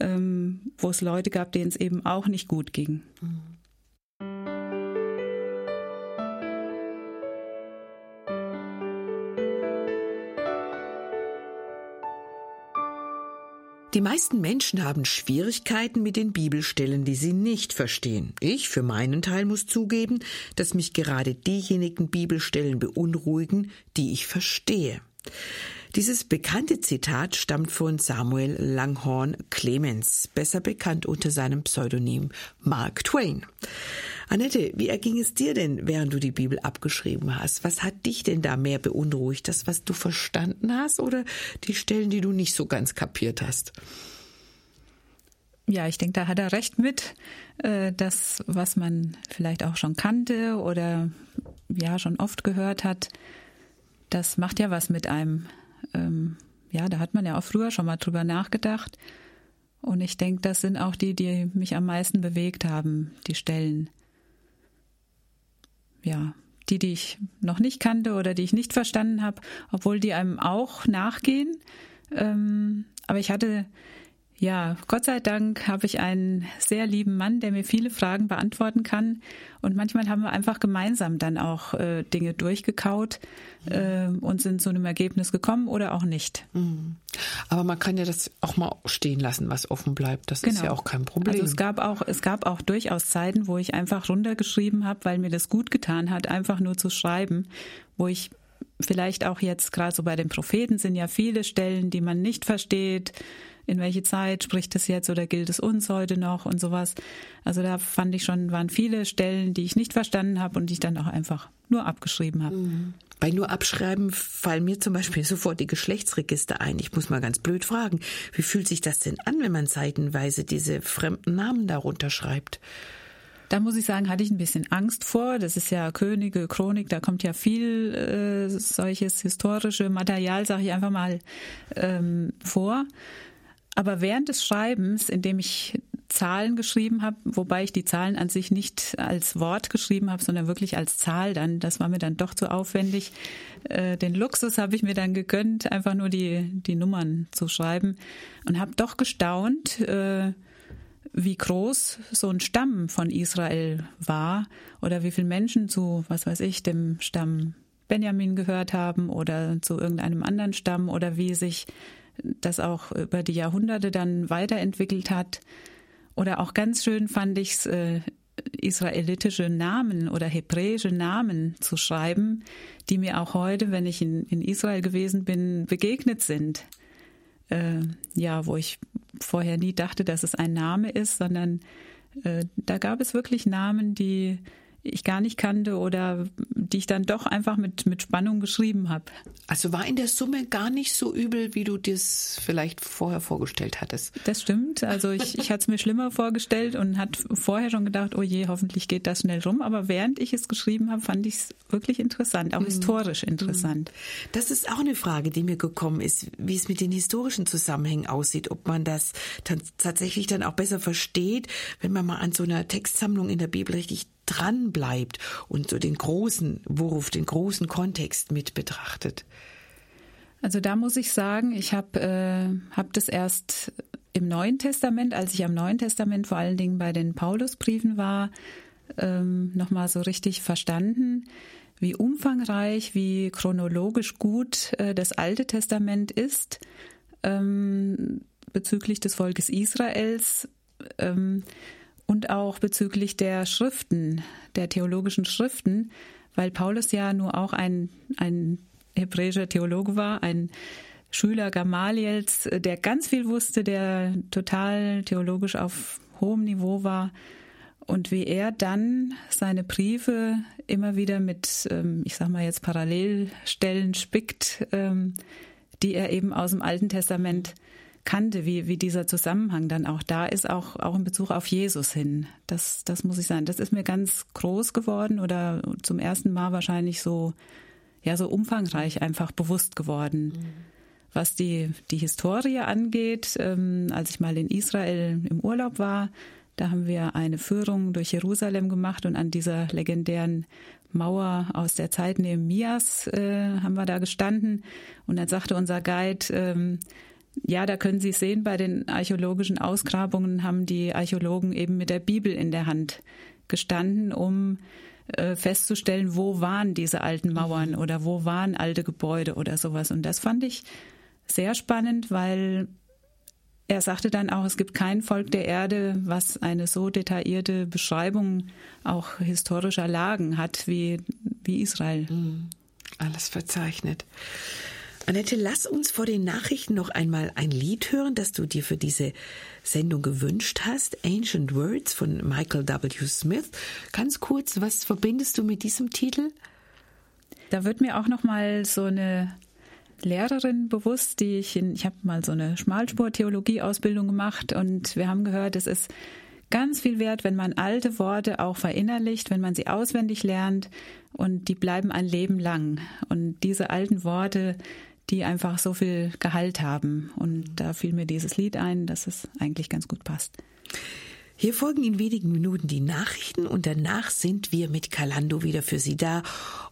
ähm, wo es Leute gab, denen es eben auch nicht gut ging. Mhm. Die meisten Menschen haben Schwierigkeiten mit den Bibelstellen, die sie nicht verstehen. Ich für meinen Teil muss zugeben, dass mich gerade diejenigen Bibelstellen beunruhigen, die ich verstehe. Dieses bekannte Zitat stammt von Samuel Langhorn Clemens, besser bekannt unter seinem Pseudonym Mark Twain. Annette, wie erging es dir denn, während du die Bibel abgeschrieben hast? Was hat dich denn da mehr beunruhigt? Das, was du verstanden hast oder die Stellen, die du nicht so ganz kapiert hast? Ja, ich denke, da hat er recht mit. Äh, das, was man vielleicht auch schon kannte oder ja schon oft gehört hat, das macht ja was mit einem. Ähm, ja, da hat man ja auch früher schon mal drüber nachgedacht. Und ich denke, das sind auch die, die mich am meisten bewegt haben, die Stellen ja, die, die ich noch nicht kannte oder die ich nicht verstanden habe, obwohl die einem auch nachgehen. Ähm, aber ich hatte ja, Gott sei Dank habe ich einen sehr lieben Mann, der mir viele Fragen beantworten kann. Und manchmal haben wir einfach gemeinsam dann auch äh, Dinge durchgekaut äh, und sind zu einem Ergebnis gekommen oder auch nicht. Mhm. Aber man kann ja das auch mal stehen lassen, was offen bleibt. Das genau. ist ja auch kein Problem. Also es gab auch, es gab auch durchaus Zeiten, wo ich einfach runtergeschrieben habe, weil mir das gut getan hat, einfach nur zu schreiben, wo ich vielleicht auch jetzt gerade so bei den Propheten sind ja viele Stellen, die man nicht versteht in welche Zeit spricht es jetzt oder gilt es uns heute noch und sowas. Also da fand ich schon, waren viele Stellen, die ich nicht verstanden habe und die ich dann auch einfach nur abgeschrieben habe. Mhm. Bei nur Abschreiben fallen mir zum Beispiel sofort die Geschlechtsregister ein. Ich muss mal ganz blöd fragen, wie fühlt sich das denn an, wenn man seitenweise diese fremden Namen darunter schreibt? Da muss ich sagen, hatte ich ein bisschen Angst vor. Das ist ja Könige, Chronik, da kommt ja viel äh, solches historische Material, sage ich einfach mal, ähm, vor. Aber während des Schreibens, in dem ich Zahlen geschrieben habe, wobei ich die Zahlen an sich nicht als Wort geschrieben habe, sondern wirklich als Zahl dann, das war mir dann doch zu aufwendig. Äh, den Luxus habe ich mir dann gegönnt, einfach nur die, die Nummern zu schreiben und habe doch gestaunt, äh, wie groß so ein Stamm von Israel war oder wie viele Menschen zu, was weiß ich, dem Stamm Benjamin gehört haben oder zu irgendeinem anderen Stamm oder wie sich das auch über die Jahrhunderte dann weiterentwickelt hat. Oder auch ganz schön fand ich es, äh, israelitische Namen oder hebräische Namen zu schreiben, die mir auch heute, wenn ich in, in Israel gewesen bin, begegnet sind. Äh, ja, wo ich vorher nie dachte, dass es ein Name ist, sondern äh, da gab es wirklich Namen, die ich gar nicht kannte oder die ich dann doch einfach mit, mit Spannung geschrieben habe. Also war in der Summe gar nicht so übel, wie du das vielleicht vorher vorgestellt hattest. Das stimmt. Also ich, ich hatte es mir schlimmer vorgestellt und hat vorher schon gedacht, oh je, hoffentlich geht das schnell rum. Aber während ich es geschrieben habe, fand ich es wirklich interessant, auch mhm. historisch interessant. Das ist auch eine Frage, die mir gekommen ist, wie es mit den historischen Zusammenhängen aussieht, ob man das tatsächlich dann auch besser versteht, wenn man mal an so einer Textsammlung in der Bibel richtig dran bleibt und so den großen Wurf, den großen Kontext mit betrachtet? Also da muss ich sagen, ich habe äh, hab das erst im Neuen Testament, als ich am Neuen Testament vor allen Dingen bei den Paulusbriefen war, ähm, nochmal so richtig verstanden, wie umfangreich, wie chronologisch gut äh, das Alte Testament ist ähm, bezüglich des Volkes Israels. Ähm, und auch bezüglich der Schriften, der theologischen Schriften, weil Paulus ja nur auch ein, ein hebräischer Theologe war, ein Schüler Gamaliels, der ganz viel wusste, der total theologisch auf hohem Niveau war. Und wie er dann seine Briefe immer wieder mit, ähm, ich sag mal jetzt Parallelstellen spickt, ähm, die er eben aus dem Alten Testament kannte, wie, wie dieser Zusammenhang dann auch da ist, auch, auch in Bezug auf Jesus hin. Das, das muss ich sagen. Das ist mir ganz groß geworden oder zum ersten Mal wahrscheinlich so, ja, so umfangreich einfach bewusst geworden. Mhm. Was die, die Historie angeht, ähm, als ich mal in Israel im Urlaub war, da haben wir eine Führung durch Jerusalem gemacht und an dieser legendären Mauer aus der Zeit Nehemias äh, haben wir da gestanden. Und dann sagte unser Guide, ähm, ja, da können Sie sehen, bei den archäologischen Ausgrabungen haben die Archäologen eben mit der Bibel in der Hand gestanden, um äh, festzustellen, wo waren diese alten Mauern mhm. oder wo waren alte Gebäude oder sowas. Und das fand ich sehr spannend, weil er sagte dann auch, es gibt kein Volk der Erde, was eine so detaillierte Beschreibung auch historischer Lagen hat wie, wie Israel. Mhm. Alles verzeichnet. Annette, lass uns vor den Nachrichten noch einmal ein Lied hören, das du dir für diese Sendung gewünscht hast. Ancient Words von Michael W. Smith. Ganz kurz, was verbindest du mit diesem Titel? Da wird mir auch noch mal so eine Lehrerin bewusst, die ich in, ich habe mal so eine Schmalspur-Theologie-Ausbildung gemacht und wir haben gehört, es ist ganz viel wert, wenn man alte Worte auch verinnerlicht, wenn man sie auswendig lernt und die bleiben ein Leben lang. Und diese alten Worte, die einfach so viel Gehalt haben. Und da fiel mir dieses Lied ein, dass es eigentlich ganz gut passt. Hier folgen in wenigen Minuten die Nachrichten und danach sind wir mit Kalando wieder für Sie da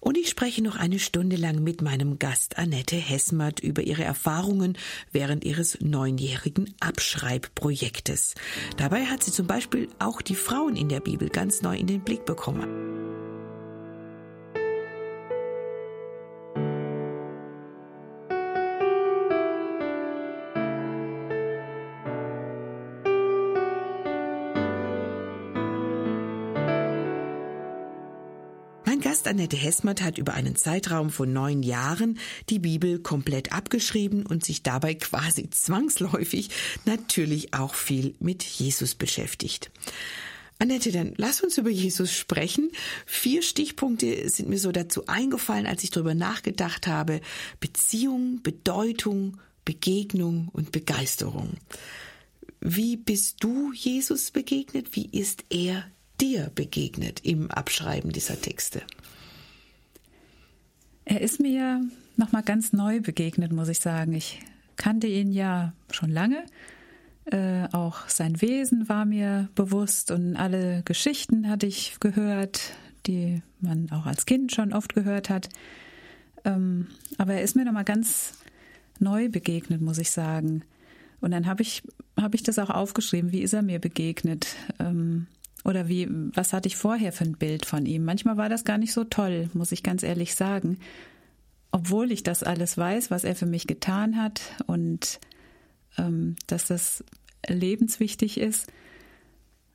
und ich spreche noch eine Stunde lang mit meinem Gast Annette Hessmert über ihre Erfahrungen während ihres neunjährigen Abschreibprojektes. Dabei hat sie zum Beispiel auch die Frauen in der Bibel ganz neu in den Blick bekommen. Gast Annette Hessmert hat über einen Zeitraum von neun Jahren die Bibel komplett abgeschrieben und sich dabei quasi zwangsläufig natürlich auch viel mit Jesus beschäftigt. Annette, dann lass uns über Jesus sprechen. Vier Stichpunkte sind mir so dazu eingefallen, als ich darüber nachgedacht habe. Beziehung, Bedeutung, Begegnung und Begeisterung. Wie bist du Jesus begegnet? Wie ist er dir begegnet im Abschreiben dieser Texte? Er ist mir nochmal ganz neu begegnet, muss ich sagen. Ich kannte ihn ja schon lange. Äh, auch sein Wesen war mir bewusst und alle Geschichten hatte ich gehört, die man auch als Kind schon oft gehört hat. Ähm, aber er ist mir nochmal ganz neu begegnet, muss ich sagen. Und dann habe ich, hab ich das auch aufgeschrieben, wie ist er mir begegnet? Ähm, oder wie, was hatte ich vorher für ein Bild von ihm? Manchmal war das gar nicht so toll, muss ich ganz ehrlich sagen. Obwohl ich das alles weiß, was er für mich getan hat und ähm, dass das lebenswichtig ist.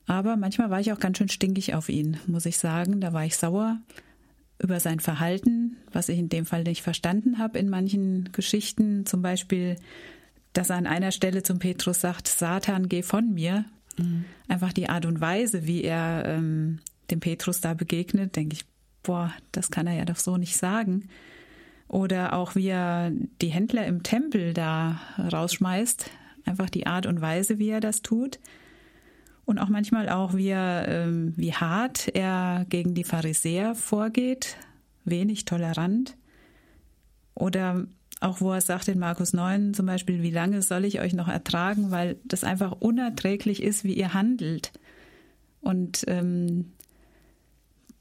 Aber manchmal war ich auch ganz schön stinkig auf ihn, muss ich sagen. Da war ich sauer über sein Verhalten, was ich in dem Fall nicht verstanden habe in manchen Geschichten. Zum Beispiel, dass er an einer Stelle zum Petrus sagt, Satan, geh von mir. Mhm. Einfach die Art und Weise, wie er ähm, dem Petrus da begegnet, denke ich, boah, das kann er ja doch so nicht sagen. Oder auch wie er die Händler im Tempel da rausschmeißt, einfach die Art und Weise, wie er das tut. Und auch manchmal auch, wie, er, ähm, wie hart er gegen die Pharisäer vorgeht, wenig tolerant. Oder auch wo er sagt in Markus 9 zum Beispiel, wie lange soll ich euch noch ertragen, weil das einfach unerträglich ist, wie ihr handelt. Und ähm,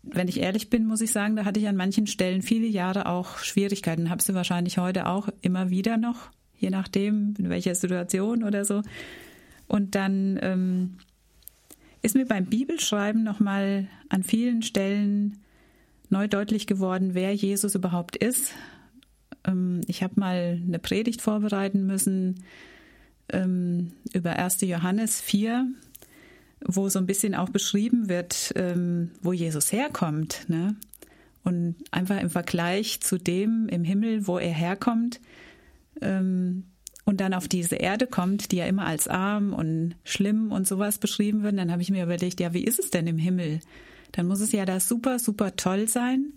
wenn ich ehrlich bin, muss ich sagen, da hatte ich an manchen Stellen viele Jahre auch Schwierigkeiten. Habe sie wahrscheinlich heute auch immer wieder noch, je nachdem, in welcher Situation oder so. Und dann ähm, ist mir beim Bibelschreiben nochmal an vielen Stellen neu deutlich geworden, wer Jesus überhaupt ist ich habe mal eine Predigt vorbereiten müssen ähm, über 1. Johannes 4, wo so ein bisschen auch beschrieben wird, ähm, wo Jesus herkommt. Ne? Und einfach im Vergleich zu dem im Himmel, wo er herkommt und dann auf diese Erde kommt, die ja immer als arm und schlimm und sowas beschrieben wird, dann habe ich mir überlegt, ja, wie ist es denn im Himmel? Dann muss es ja da super, super toll sein.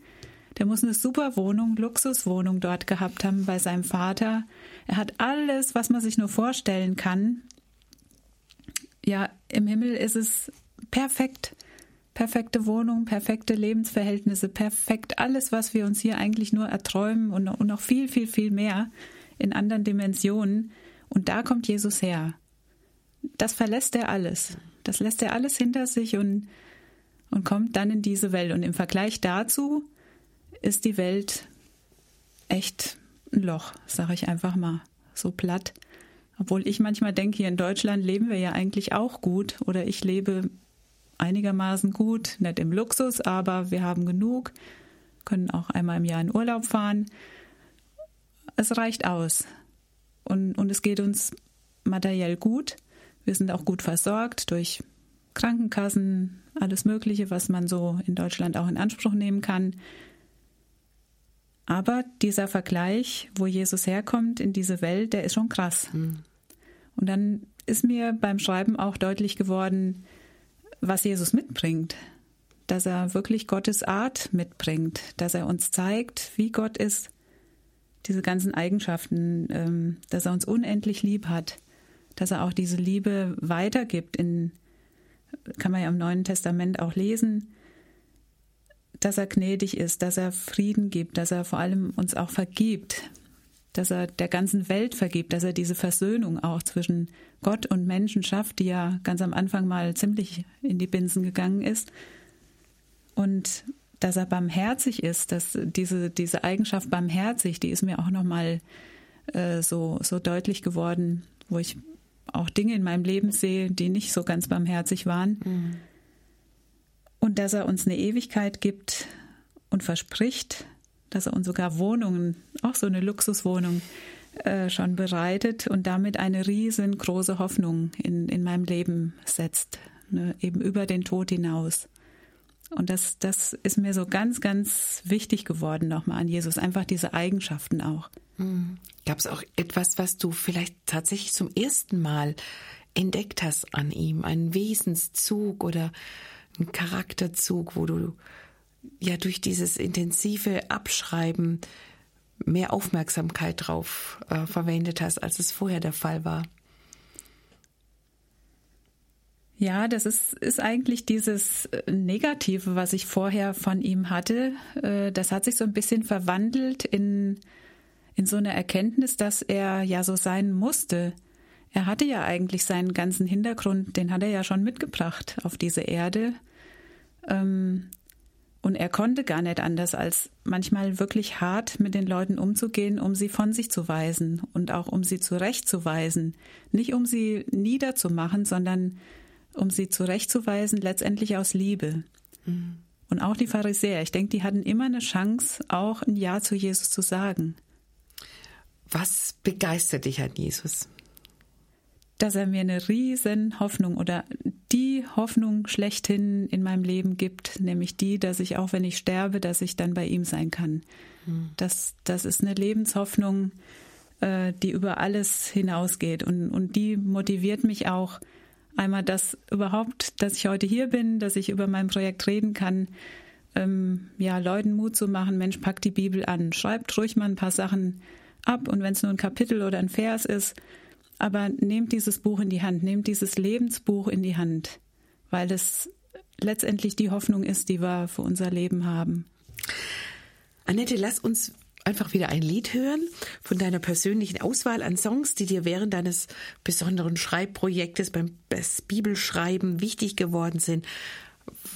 Der muss eine super Wohnung, Luxuswohnung dort gehabt haben bei seinem Vater. Er hat alles, was man sich nur vorstellen kann. Ja, im Himmel ist es perfekt. Perfekte Wohnung, perfekte Lebensverhältnisse, perfekt alles, was wir uns hier eigentlich nur erträumen und noch viel, viel, viel mehr in anderen Dimensionen. Und da kommt Jesus her. Das verlässt er alles. Das lässt er alles hinter sich und, und kommt dann in diese Welt. Und im Vergleich dazu ist die Welt echt ein Loch, sage ich einfach mal, so platt. Obwohl ich manchmal denke, hier in Deutschland leben wir ja eigentlich auch gut oder ich lebe einigermaßen gut, nicht im Luxus, aber wir haben genug, können auch einmal im Jahr in Urlaub fahren. Es reicht aus. Und, und es geht uns materiell gut. Wir sind auch gut versorgt durch Krankenkassen, alles Mögliche, was man so in Deutschland auch in Anspruch nehmen kann. Aber dieser Vergleich, wo Jesus herkommt in diese Welt, der ist schon krass. Mhm. Und dann ist mir beim Schreiben auch deutlich geworden, was Jesus mitbringt. Dass er wirklich Gottes Art mitbringt, dass er uns zeigt, wie Gott ist, diese ganzen Eigenschaften, ähm, dass er uns unendlich lieb hat, dass er auch diese Liebe weitergibt. In, kann man ja im Neuen Testament auch lesen, dass er gnädig ist, dass er Frieden gibt, dass er vor allem uns auch vergibt. dass er der ganzen Welt vergibt, dass er diese Versöhnung auch zwischen Gott und Menschen schafft, die ja ganz am Anfang mal ziemlich in die Binsen gegangen ist. Und dass er barmherzig ist, dass diese, diese Eigenschaft barmherzig, die ist mir auch nochmal äh, so, so deutlich geworden, wo ich auch Dinge in meinem Leben sehe, die nicht so ganz barmherzig waren. Mhm. Und dass er uns eine Ewigkeit gibt und verspricht, dass er uns sogar Wohnungen, auch so eine Luxuswohnung, äh, schon bereitet und damit eine riesengroße Hoffnung in, in meinem Leben setzt, ne, eben über den Tod hinaus. Und das, das ist mir so ganz, ganz wichtig geworden nochmal an Jesus, einfach diese Eigenschaften auch. Mhm. Gab es auch etwas, was du vielleicht tatsächlich zum ersten Mal entdeckt hast an ihm, einen Wesenszug oder einen Charakterzug, wo du ja durch dieses intensive Abschreiben mehr Aufmerksamkeit drauf äh, verwendet hast, als es vorher der Fall war. Ja, das ist, ist eigentlich dieses äh, Negative, was ich vorher von ihm hatte. Äh, das hat sich so ein bisschen verwandelt in, in so eine Erkenntnis, dass er ja so sein musste. Er hatte ja eigentlich seinen ganzen Hintergrund, den hat er ja schon mitgebracht auf diese Erde. Ähm, und er konnte gar nicht anders, als manchmal wirklich hart mit den Leuten umzugehen, um sie von sich zu weisen und auch um sie zurechtzuweisen. Nicht um sie niederzumachen, sondern um sie zurechtzuweisen, letztendlich aus Liebe. Mhm. Und auch die Pharisäer, ich denke, die hatten immer eine Chance, auch ein Ja zu Jesus zu sagen. Was begeistert dich an Jesus? Dass er mir eine riesen Hoffnung oder die Hoffnung schlechthin in meinem Leben gibt, nämlich die, dass ich auch wenn ich sterbe, dass ich dann bei ihm sein kann. Mhm. Das, das ist eine Lebenshoffnung, äh, die über alles hinausgeht und, und die motiviert mich auch einmal, dass überhaupt, dass ich heute hier bin, dass ich über mein Projekt reden kann, ähm, ja, Leuten Mut zu machen, Mensch, packt die Bibel an, schreibt ruhig mal ein paar Sachen ab und wenn es nur ein Kapitel oder ein Vers ist, aber nehmt dieses Buch in die Hand, nehmt dieses Lebensbuch in die Hand, weil es letztendlich die Hoffnung ist, die wir für unser Leben haben. Annette, lass uns einfach wieder ein Lied hören von deiner persönlichen Auswahl an Songs, die dir während deines besonderen Schreibprojektes beim Bibelschreiben wichtig geworden sind.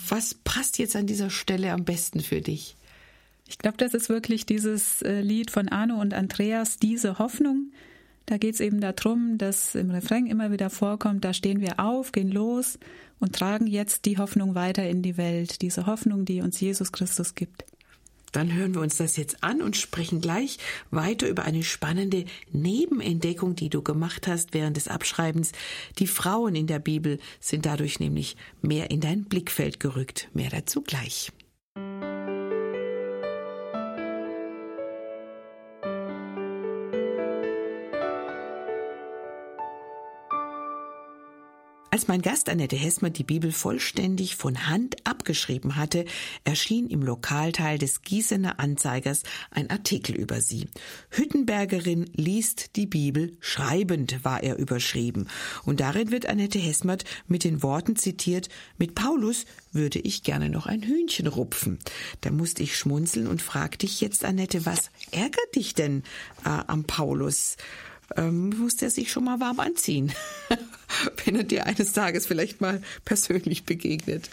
Was passt jetzt an dieser Stelle am besten für dich? Ich glaube, das ist wirklich dieses äh, Lied von Arno und Andreas, diese Hoffnung. Da geht es eben darum, dass im Refrain immer wieder vorkommt, da stehen wir auf, gehen los und tragen jetzt die Hoffnung weiter in die Welt, diese Hoffnung, die uns Jesus Christus gibt. Dann hören wir uns das jetzt an und sprechen gleich weiter über eine spannende Nebenentdeckung, die du gemacht hast während des Abschreibens. Die Frauen in der Bibel sind dadurch nämlich mehr in dein Blickfeld gerückt. Mehr dazu gleich. Als mein Gast Annette Hessmer die Bibel vollständig von Hand abgeschrieben hatte, erschien im Lokalteil des Gießener Anzeigers ein Artikel über sie. Hüttenbergerin liest die Bibel, schreibend war er überschrieben. Und darin wird Annette Hessmert mit den Worten zitiert, mit Paulus würde ich gerne noch ein Hühnchen rupfen. Da musste ich schmunzeln und fragte dich jetzt, Annette, was ärgert dich denn äh, am Paulus? ähm, musste er sich schon mal warm anziehen, wenn er dir eines Tages vielleicht mal persönlich begegnet.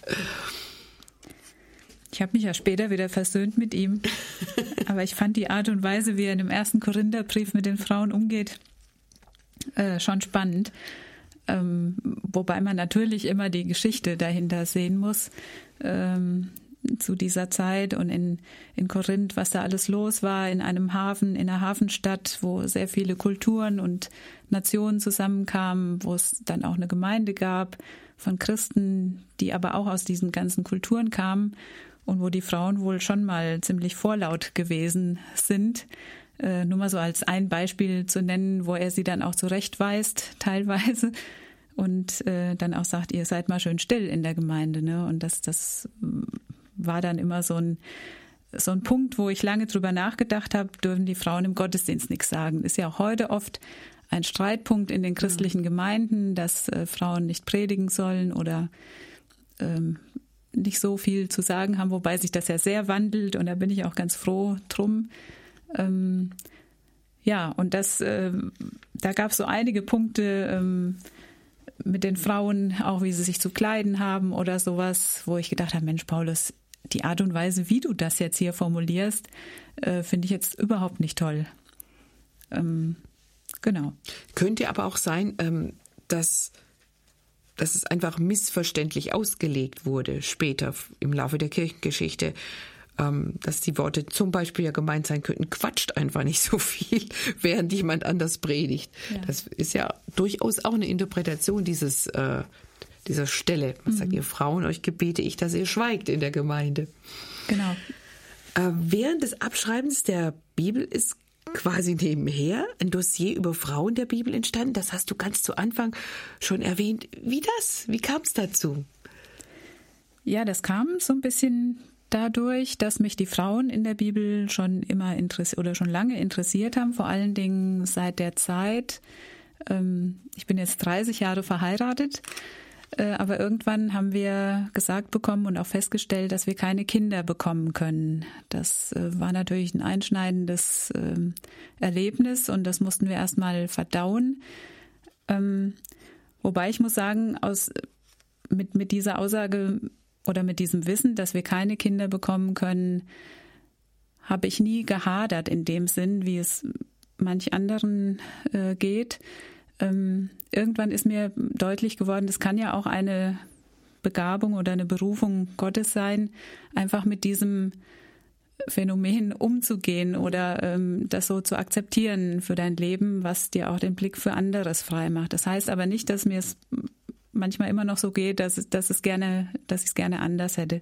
Ich habe mich ja später wieder versöhnt mit ihm, aber ich fand die Art und Weise, wie er in dem ersten Korintherbrief mit den Frauen umgeht, äh, schon spannend. Ähm, wobei man natürlich immer die Geschichte dahinter sehen muss. Ähm, zu dieser Zeit und in, in Korinth, was da alles los war, in einem Hafen, in einer Hafenstadt, wo sehr viele Kulturen und Nationen zusammenkamen, wo es dann auch eine Gemeinde gab von Christen, die aber auch aus diesen ganzen Kulturen kamen und wo die Frauen wohl schon mal ziemlich vorlaut gewesen sind. Äh, nur mal so als ein Beispiel zu nennen, wo er sie dann auch zurechtweist, teilweise und äh, dann auch sagt, ihr seid mal schön still in der Gemeinde, ne? Und das, das war dann immer so ein, so ein Punkt, wo ich lange drüber nachgedacht habe, dürfen die Frauen im Gottesdienst nichts sagen. Ist ja auch heute oft ein Streitpunkt in den christlichen mhm. Gemeinden, dass äh, Frauen nicht predigen sollen oder ähm, nicht so viel zu sagen haben, wobei sich das ja sehr wandelt und da bin ich auch ganz froh drum. Ähm, ja, und das, äh, da gab es so einige Punkte ähm, mit den Frauen, auch wie sie sich zu kleiden haben oder sowas, wo ich gedacht habe, Mensch, Paulus, die Art und Weise, wie du das jetzt hier formulierst, äh, finde ich jetzt überhaupt nicht toll. Ähm, genau. Könnte aber auch sein, ähm, dass, dass es einfach missverständlich ausgelegt wurde später im Laufe der Kirchengeschichte. Ähm, dass die Worte zum Beispiel ja gemeint sein könnten, quatscht einfach nicht so viel, während jemand anders predigt. Ja. Das ist ja durchaus auch eine Interpretation dieses, äh, dieser Stelle. Was mhm. sagt ihr Frauen? Euch gebete ich, dass ihr schweigt in der Gemeinde. Genau. Äh, während des Abschreibens der Bibel ist quasi nebenher ein Dossier über Frauen der Bibel entstanden. Das hast du ganz zu Anfang schon erwähnt. Wie das? Wie kam es dazu? Ja, das kam so ein bisschen dadurch, dass mich die Frauen in der Bibel schon immer interessiert oder schon lange interessiert haben, vor allen Dingen seit der Zeit. Ähm, ich bin jetzt 30 Jahre verheiratet, aber irgendwann haben wir gesagt bekommen und auch festgestellt, dass wir keine Kinder bekommen können. Das äh, war natürlich ein einschneidendes ähm, Erlebnis und das mussten wir erstmal verdauen. Ähm, wobei ich muss sagen, aus, mit, mit dieser Aussage oder mit diesem Wissen, dass wir keine Kinder bekommen können, habe ich nie gehadert in dem Sinn, wie es manch anderen äh, geht. Ähm, irgendwann ist mir deutlich geworden, das kann ja auch eine Begabung oder eine Berufung Gottes sein, einfach mit diesem Phänomen umzugehen oder ähm, das so zu akzeptieren für dein Leben, was dir auch den Blick für anderes frei macht. Das heißt aber nicht, dass mir es manchmal immer noch so geht, dass, dass es gerne, dass ich es gerne anders hätte.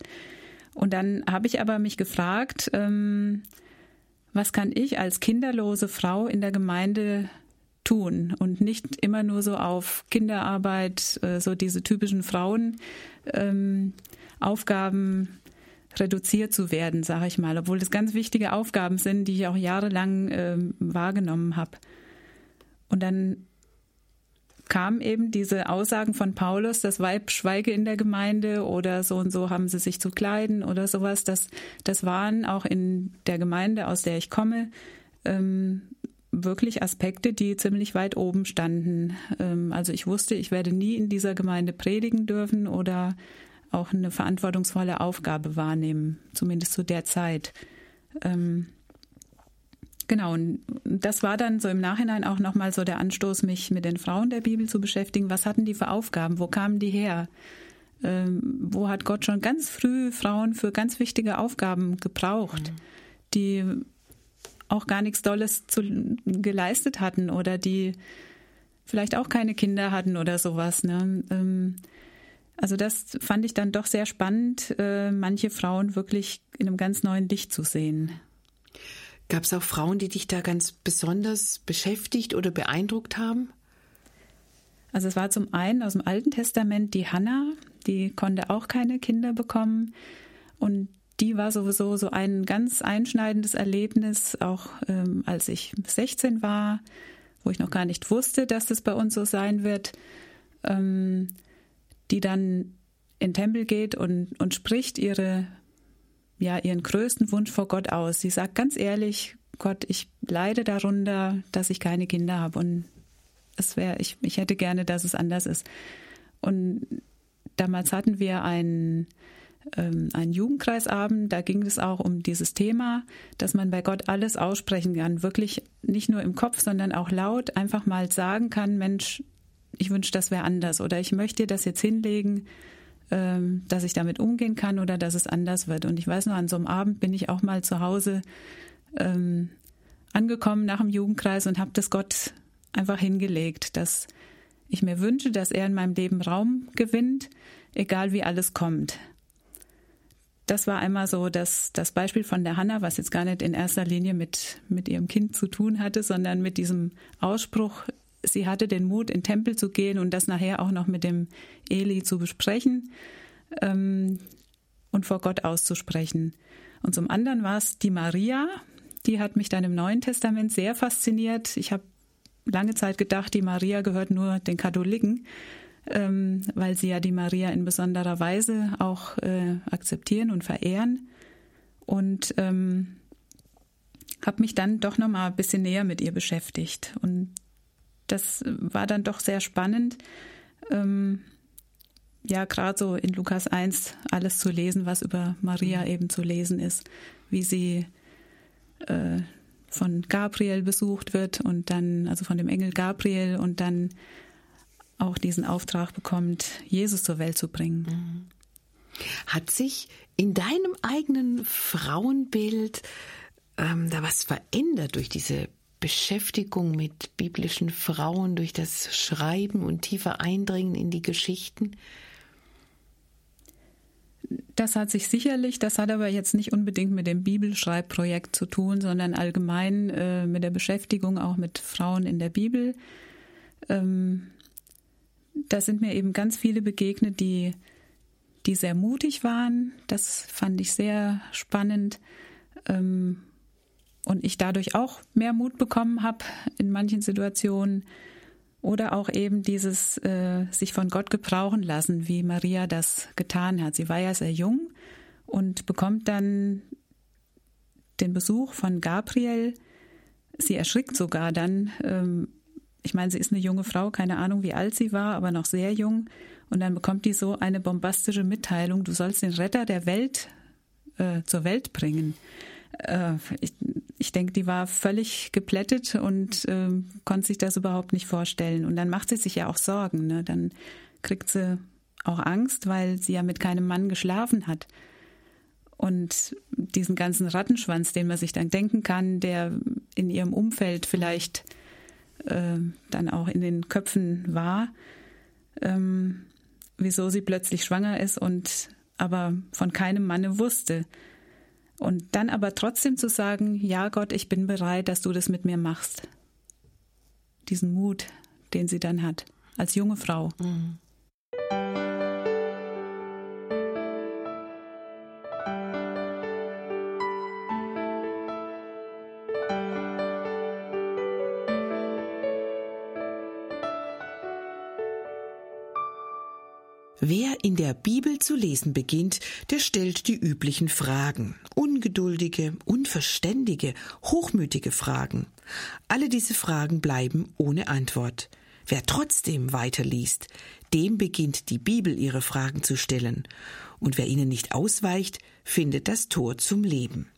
Und dann habe ich aber mich gefragt, ähm, was kann ich als kinderlose Frau in der Gemeinde tun und nicht immer nur so auf Kinderarbeit, äh, so diese typischen Frauenaufgaben ähm, reduziert zu werden, sage ich mal, obwohl das ganz wichtige Aufgaben sind, die ich auch jahrelang ähm, wahrgenommen habe. Und dann kamen eben diese Aussagen von Paulus, das Weib schweige in der Gemeinde oder so und so haben sie sich zu kleiden oder sowas. Das, das waren auch in der Gemeinde, aus der ich komme, ähm, wirklich Aspekte, die ziemlich weit oben standen. Ähm, also ich wusste, ich werde nie in dieser Gemeinde predigen dürfen oder auch eine verantwortungsvolle Aufgabe wahrnehmen, zumindest zu der Zeit. Ähm, Genau, und das war dann so im Nachhinein auch nochmal so der Anstoß, mich mit den Frauen der Bibel zu beschäftigen. Was hatten die für Aufgaben? Wo kamen die her? Ähm, wo hat Gott schon ganz früh Frauen für ganz wichtige Aufgaben gebraucht, mhm. die auch gar nichts Dolles zu, geleistet hatten oder die vielleicht auch keine Kinder hatten oder sowas. Ne? Ähm, also das fand ich dann doch sehr spannend, äh, manche Frauen wirklich in einem ganz neuen Licht zu sehen. Gab es auch Frauen, die dich da ganz besonders beschäftigt oder beeindruckt haben? Also es war zum einen aus dem Alten Testament die Hannah, die konnte auch keine Kinder bekommen und die war sowieso so ein ganz einschneidendes Erlebnis, auch ähm, als ich 16 war, wo ich noch gar nicht wusste, dass das bei uns so sein wird, ähm, die dann in den Tempel geht und, und spricht ihre ja ihren größten Wunsch vor Gott aus. Sie sagt ganz ehrlich, Gott, ich leide darunter, dass ich keine Kinder habe und es wäre, ich, ich hätte gerne, dass es anders ist. Und damals hatten wir einen, ähm, einen Jugendkreisabend, da ging es auch um dieses Thema, dass man bei Gott alles aussprechen kann, wirklich nicht nur im Kopf, sondern auch laut einfach mal sagen kann, Mensch, ich wünsche, das wäre anders oder ich möchte das jetzt hinlegen ähm, dass ich damit umgehen kann oder dass es anders wird. Und ich weiß noch, an so einem Abend bin ich auch mal zu Hause ähm, angekommen nach dem Jugendkreis und habe das Gott einfach hingelegt, dass ich mir wünsche, dass er in meinem Leben Raum gewinnt, egal wie alles kommt. Das war einmal so das, das Beispiel von der Hanna, was jetzt gar nicht in erster Linie mit, mit ihrem Kind zu tun hatte, sondern mit diesem Ausspruch, sie hatte den Mut, in den Tempel zu gehen und das nachher auch noch mit dem Eli zu besprechen ähm, und vor Gott auszusprechen. Und zum anderen war es die Maria, die hat mich dann im Neuen Testament sehr fasziniert. Ich habe lange Zeit gedacht, die Maria gehört nur den Katholiken, ähm, weil sie ja die Maria in besonderer Weise auch äh, akzeptieren und verehren. Und ähm, habe mich dann doch noch mal ein bisschen näher mit ihr beschäftigt und das war dann doch sehr spannend. Ähm, ja, gerade so in Lukas 1 alles zu lesen, was über Maria eben zu lesen ist, wie sie äh, von Gabriel besucht wird und dann, also von dem Engel Gabriel und dann auch diesen Auftrag bekommt, Jesus zur Welt zu bringen. Mhm. Hat sich in deinem eigenen Frauenbild ähm, da was verändert durch diese Beschäftigung mit biblischen Frauen, durch das Schreiben und tiefer Eindringen in die Geschichten? Das hat sich sicherlich, das hat aber jetzt nicht unbedingt mit dem Bibelschreibprojekt zu tun, sondern allgemein äh, mit der Beschäftigung auch mit Frauen in der Bibel. Ähm, da sind mir eben ganz viele begegnet, die, die sehr mutig waren. Das fand ich sehr spannend. Ähm, und ich dadurch auch mehr Mut bekommen habe in manchen Situationen. Oder auch eben dieses äh, sich von Gott gebrauchen lassen, wie Maria das getan hat. Sie war ja sehr jung und bekommt dann den Besuch von Gabriel. Sie erschrickt sogar dann. Ähm, ich meine, sie ist eine junge Frau, keine Ahnung, wie alt sie war, aber noch sehr jung. Und dann bekommt die so eine bombastische Mitteilung, du sollst den Retter der Welt äh, zur Welt bringen. Äh, ich, ich denke, die war völlig geplättet und äh, konnte sich das überhaupt nicht vorstellen. Und dann macht sie sich ja auch Sorgen. Ne? Dann kriegt sie auch Angst, weil sie ja mit keinem Mann geschlafen hat. Und diesen ganzen Rattenschwanz, den man sich dann denken kann, der in ihrem Umfeld vielleicht äh, dann auch in den Köpfen war, ähm, wieso sie plötzlich schwanger ist und aber von keinem Manne wusste. Und dann aber trotzdem zu sagen, ja Gott, ich bin bereit, dass du das mit mir machst. Diesen Mut, den sie dann hat, als junge Frau. Mhm. In der Bibel zu lesen beginnt, der stellt die üblichen Fragen. Ungeduldige, unverständige, hochmütige Fragen. Alle diese Fragen bleiben ohne Antwort. Wer trotzdem weiterliest, dem beginnt die Bibel ihre Fragen zu stellen. Und wer ihnen nicht ausweicht, findet das Tor zum Leben.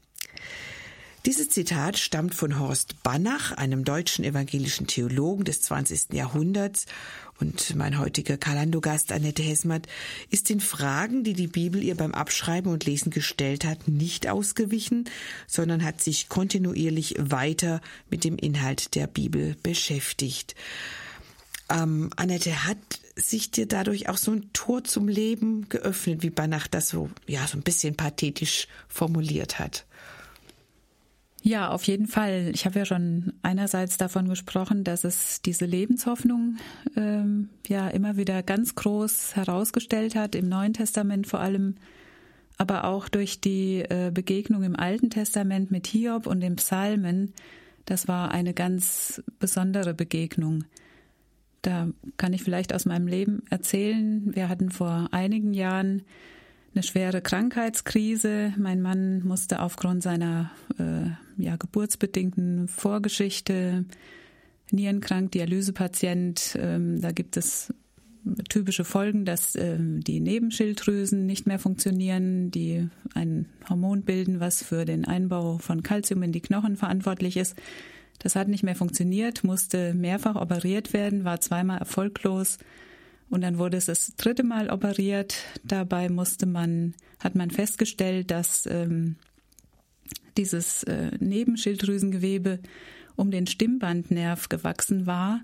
Dieses Zitat stammt von Horst Banach, einem deutschen evangelischen Theologen des 20. Jahrhunderts. Und mein heutiger Kalando-Gast Annette Hesmert ist den Fragen, die die Bibel ihr beim Abschreiben und Lesen gestellt hat, nicht ausgewichen, sondern hat sich kontinuierlich weiter mit dem Inhalt der Bibel beschäftigt. Ähm, Annette, hat sich dir dadurch auch so ein Tor zum Leben geöffnet, wie Banach das so, ja, so ein bisschen pathetisch formuliert hat? Ja, auf jeden Fall. Ich habe ja schon einerseits davon gesprochen, dass es diese Lebenshoffnung ähm, ja immer wieder ganz groß herausgestellt hat, im Neuen Testament vor allem, aber auch durch die äh, Begegnung im Alten Testament mit Hiob und den Psalmen. Das war eine ganz besondere Begegnung. Da kann ich vielleicht aus meinem Leben erzählen. Wir hatten vor einigen Jahren eine schwere Krankheitskrise. Mein Mann musste aufgrund seiner äh, ja, geburtsbedingten Vorgeschichte, nierenkrank, Dialysepatient, ähm, da gibt es typische Folgen, dass ähm, die Nebenschilddrüsen nicht mehr funktionieren, die ein Hormon bilden, was für den Einbau von Kalzium in die Knochen verantwortlich ist. Das hat nicht mehr funktioniert, musste mehrfach operiert werden, war zweimal erfolglos und dann wurde es das dritte Mal operiert. Dabei musste man, hat man festgestellt, dass ähm, dieses äh, Nebenschilddrüsengewebe um den Stimmbandnerv gewachsen war.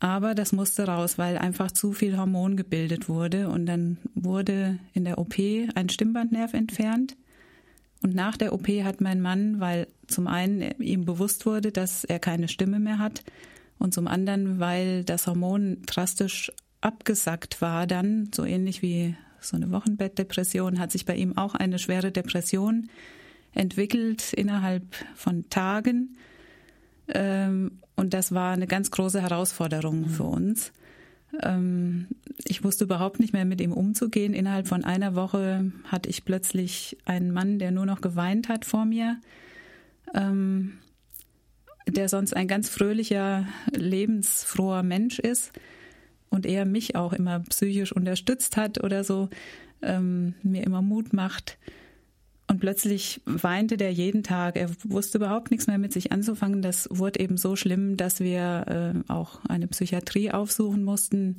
Aber das musste raus, weil einfach zu viel Hormon gebildet wurde. Und dann wurde in der OP ein Stimmbandnerv entfernt. Und nach der OP hat mein Mann, weil zum einen ihm bewusst wurde, dass er keine Stimme mehr hat, und zum anderen, weil das Hormon drastisch abgesackt war, dann, so ähnlich wie so eine Wochenbettdepression, hat sich bei ihm auch eine schwere Depression entwickelt innerhalb von Tagen. Ähm, und das war eine ganz große Herausforderung mhm. für uns. Ähm, ich wusste überhaupt nicht mehr mit ihm umzugehen. Innerhalb von einer Woche hatte ich plötzlich einen Mann, der nur noch geweint hat vor mir. ähm, der sonst ein ganz fröhlicher, lebensfroher Mensch ist und er mich auch immer psychisch unterstützt hat oder so, ähm, mir immer Mut macht. Und plötzlich weinte der jeden Tag. Er wusste überhaupt nichts mehr mit sich anzufangen. Das wurde eben so schlimm, dass wir äh, auch eine Psychiatrie aufsuchen mussten,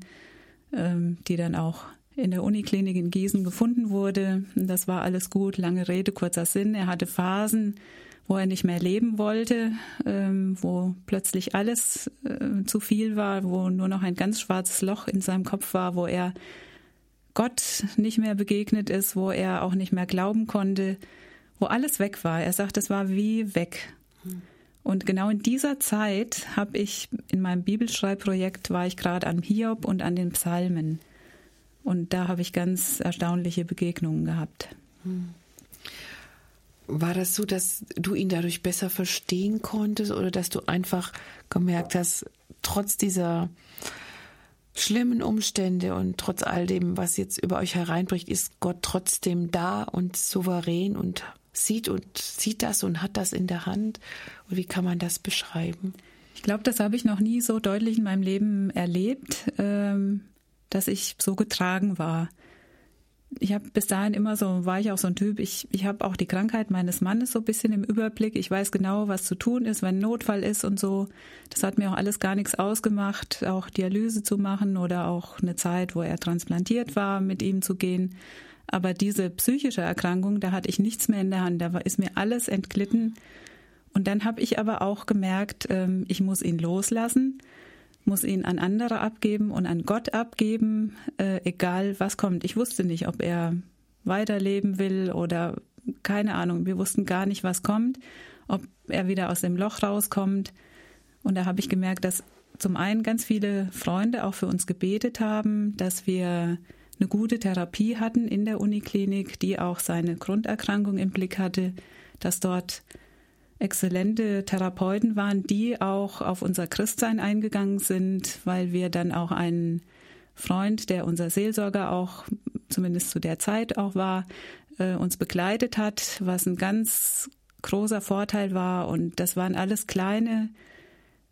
ähm, die dann auch in der Uniklinik in Gießen gefunden wurde. Das war alles gut. Lange Rede, kurzer Sinn. Er hatte Phasen, wo er nicht mehr leben wollte, ähm, wo plötzlich alles äh, zu viel war, wo nur noch ein ganz schwarzes Loch in seinem Kopf war, wo er Gott nicht mehr begegnet ist, wo er auch nicht mehr glauben konnte, wo alles weg war. Er sagt, es war wie weg. Und genau in dieser Zeit habe ich in meinem Bibelschreibprojekt war ich gerade an Hiob und an den Psalmen. Und da habe ich ganz erstaunliche Begegnungen gehabt. War das so, dass du ihn dadurch besser verstehen konntest oder dass du einfach gemerkt hast, trotz dieser schlimmen Umstände und trotz all dem, was jetzt über euch hereinbricht, ist Gott trotzdem da und souverän und sieht und sieht das und hat das in der Hand? Und wie kann man das beschreiben? Ich glaube, das habe ich noch nie so deutlich in meinem Leben erlebt, ähm, dass ich so getragen war ich habe bis dahin immer so, war ich auch so ein Typ, ich, ich habe auch die Krankheit meines Mannes so ein bisschen im Überblick. Ich weiß genau, was zu tun ist, wenn Notfall ist und so. Das hat mir auch alles gar nichts ausgemacht, auch Dialyse zu machen oder auch eine Zeit, wo er transplantiert war, mit ihm zu gehen. Aber diese psychische Erkrankung, da hatte ich nichts mehr in der Hand, da ist mir alles entglitten. Und dann habe ich aber auch gemerkt, ähm, ich muss ihn loslassen muss ihn an andere abgeben und an Gott abgeben, äh, egal was kommt. Ich wusste nicht, ob er weiterleben will oder keine Ahnung. Wir wussten gar nicht, was kommt, ob er wieder aus dem Loch rauskommt. Und da habe ich gemerkt, dass zum einen ganz viele Freunde auch für uns gebetet haben, dass wir eine gute Therapie hatten in der Uniklinik, die auch seine Grunderkrankung im Blick hatte, dass dort exzellente Therapeuten waren, die auch auf unser Christsein eingegangen sind, weil wir dann auch einen Freund, der unser Seelsorger auch zumindest zu der Zeit auch war, äh, uns begleitet hat, was ein ganz großer Vorteil war. Und das waren alles kleine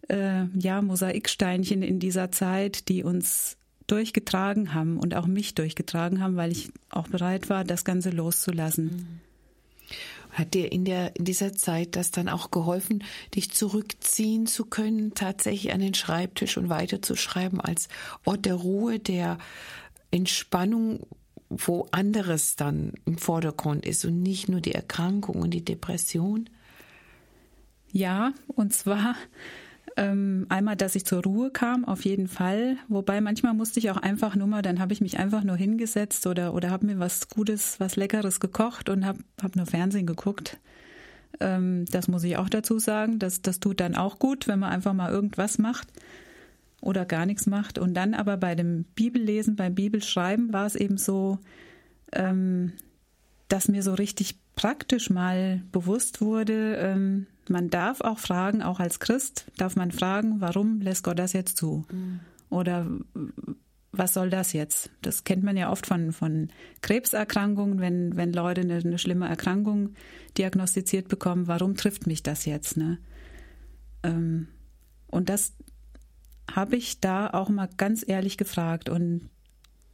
äh, ja, Mosaiksteinchen in dieser Zeit, die uns durchgetragen haben und auch mich durchgetragen haben, weil ich auch bereit war, das Ganze loszulassen. Mhm. Hat dir in, der, in dieser Zeit das dann auch geholfen, dich zurückziehen zu können, tatsächlich an den Schreibtisch und weiterzuschreiben als Ort der Ruhe, der Entspannung, wo anderes dann im Vordergrund ist und nicht nur die Erkrankung und die Depression? Ja, und zwar ähm, einmal, dass ich zur Ruhe kam, auf jeden Fall. Wobei manchmal musste ich auch einfach nur mal, dann habe ich mich einfach nur hingesetzt oder, oder habe mir was Gutes, was Leckeres gekocht und habe hab nur Fernsehen geguckt. Ähm, das muss ich auch dazu sagen. Das, das tut dann auch gut, wenn man einfach mal irgendwas macht oder gar nichts macht. Und dann aber bei dem Bibellesen, beim Bibelschreiben war es eben so, ähm, dass mir so richtig praktisch mal bewusst wurde, ähm, man darf auch fragen, auch als Christ darf man fragen, warum lässt Gott das jetzt zu? Mhm. Oder was soll das jetzt? Das kennt man ja oft von, von Krebserkrankungen, wenn, wenn Leute eine, eine schlimme Erkrankung diagnostiziert bekommen, warum trifft mich das jetzt? Ne? Ähm, und das habe ich da auch mal ganz ehrlich gefragt. Und,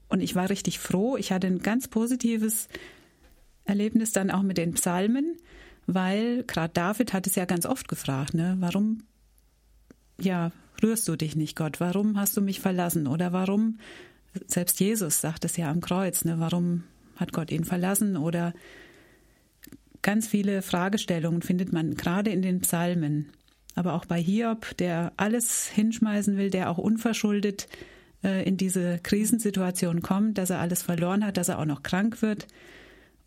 und ich war richtig froh. Ich hatte ein ganz positives Erlebnis dann auch mit den Psalmen weil gerade David hat es ja ganz oft gefragt, ne, warum ja, rührst du dich nicht, Gott? Warum hast du mich verlassen? Oder warum, selbst Jesus sagt es ja am Kreuz, ne, warum hat Gott ihn verlassen? Oder ganz viele Fragestellungen findet man gerade in den Psalmen. Aber auch bei Hiob, der alles hinschmeißen will, der auch unverschuldet äh, in diese Krisensituation kommt, dass er alles verloren hat, dass er auch noch krank wird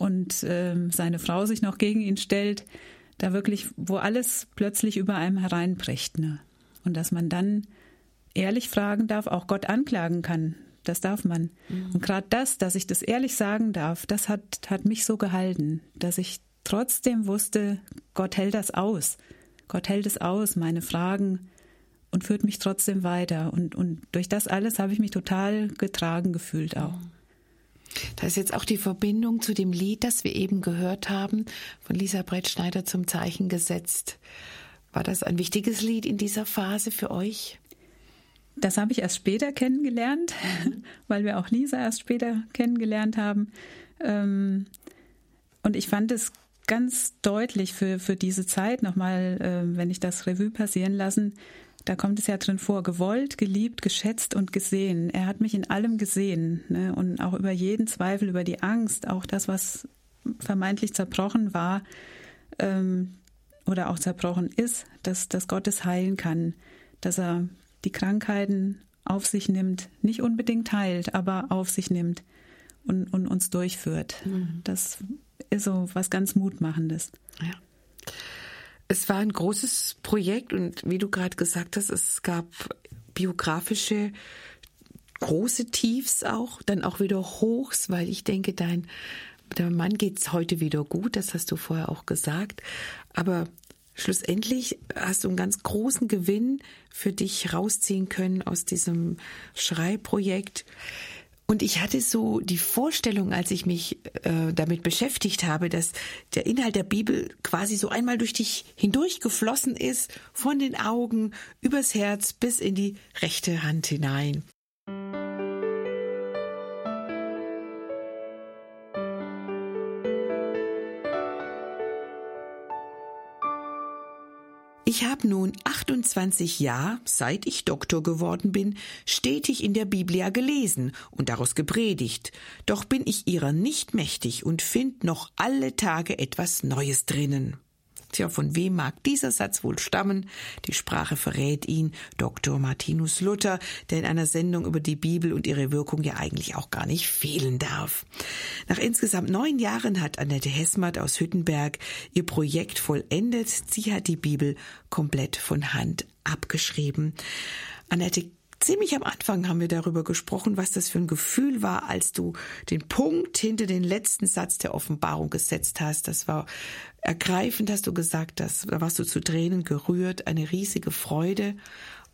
und ähm, seine Frau sich noch gegen ihn stellt, da wirklich, wo alles plötzlich über einem hereinbricht. Ne? Und dass man dann ehrlich fragen darf, auch Gott anklagen kann. Das darf man. Mhm. Und gerade das, dass ich das ehrlich sagen darf, das hat, hat mich so gehalten, dass ich trotzdem wusste, Gott hält das aus. Gott hält es aus, meine Fragen und führt mich trotzdem weiter. Und, und durch das alles habe ich mich total getragen gefühlt auch. Mhm. Da ist jetzt auch die Verbindung zu dem Lied, das wir eben gehört haben, von Lisa Brettschneider zum Zeichen gesetzt. War das ein wichtiges Lied in dieser Phase für euch? Das habe ich erst später kennengelernt, weil wir auch Lisa erst später kennengelernt haben. Ähm, und ich fand es ganz deutlich für, für diese Zeit nochmal, äh, wenn ich das Revue passieren lassen, da kommt es ja drin vor, gewollt, geliebt, geschätzt und gesehen. Er hat mich in allem gesehen ne? und auch über jeden Zweifel, über die Angst, auch das, was vermeintlich zerbrochen war ähm, oder auch zerbrochen ist, dass, dass Gott es heilen kann, dass er die Krankheiten auf sich nimmt, nicht unbedingt heilt, aber auf sich nimmt und, und uns durchführt. Mhm. Das ist so was ganz Mutmachendes. Ja. Es war ein großes Projekt und wie du gerade gesagt hast, es gab biografische große Tiefs auch, dann auch wieder Hochs, weil ich denke, dein deinem Mann geht's heute wieder gut, das hast du vorher auch gesagt, aber schlussendlich hast du einen ganz großen Gewinn für dich rausziehen können aus diesem Schreibprojekt. Und ich hatte so die Vorstellung, als ich mich äh, damit beschäftigt habe, dass der Inhalt der Bibel quasi so einmal durch dich hindurchgeflossen ist, von den Augen übers Herz bis in die rechte Hand hinein. Ich habe nun 28 Jahre, seit ich Doktor geworden bin, stetig in der Biblia gelesen und daraus gepredigt, doch bin ich ihrer nicht mächtig und find noch alle Tage etwas Neues drinnen. Tja, von wem mag dieser Satz wohl stammen? Die Sprache verrät ihn Dr. Martinus Luther, der in einer Sendung über die Bibel und ihre Wirkung ja eigentlich auch gar nicht fehlen darf. Nach insgesamt neun Jahren hat Annette Hessmatt aus Hüttenberg ihr Projekt vollendet. Sie hat die Bibel komplett von Hand abgeschrieben. Annette, ziemlich am Anfang haben wir darüber gesprochen, was das für ein Gefühl war, als du den Punkt hinter den letzten Satz der Offenbarung gesetzt hast. Das war ergreifend, hast du gesagt, das, da warst du zu Tränen gerührt, eine riesige Freude,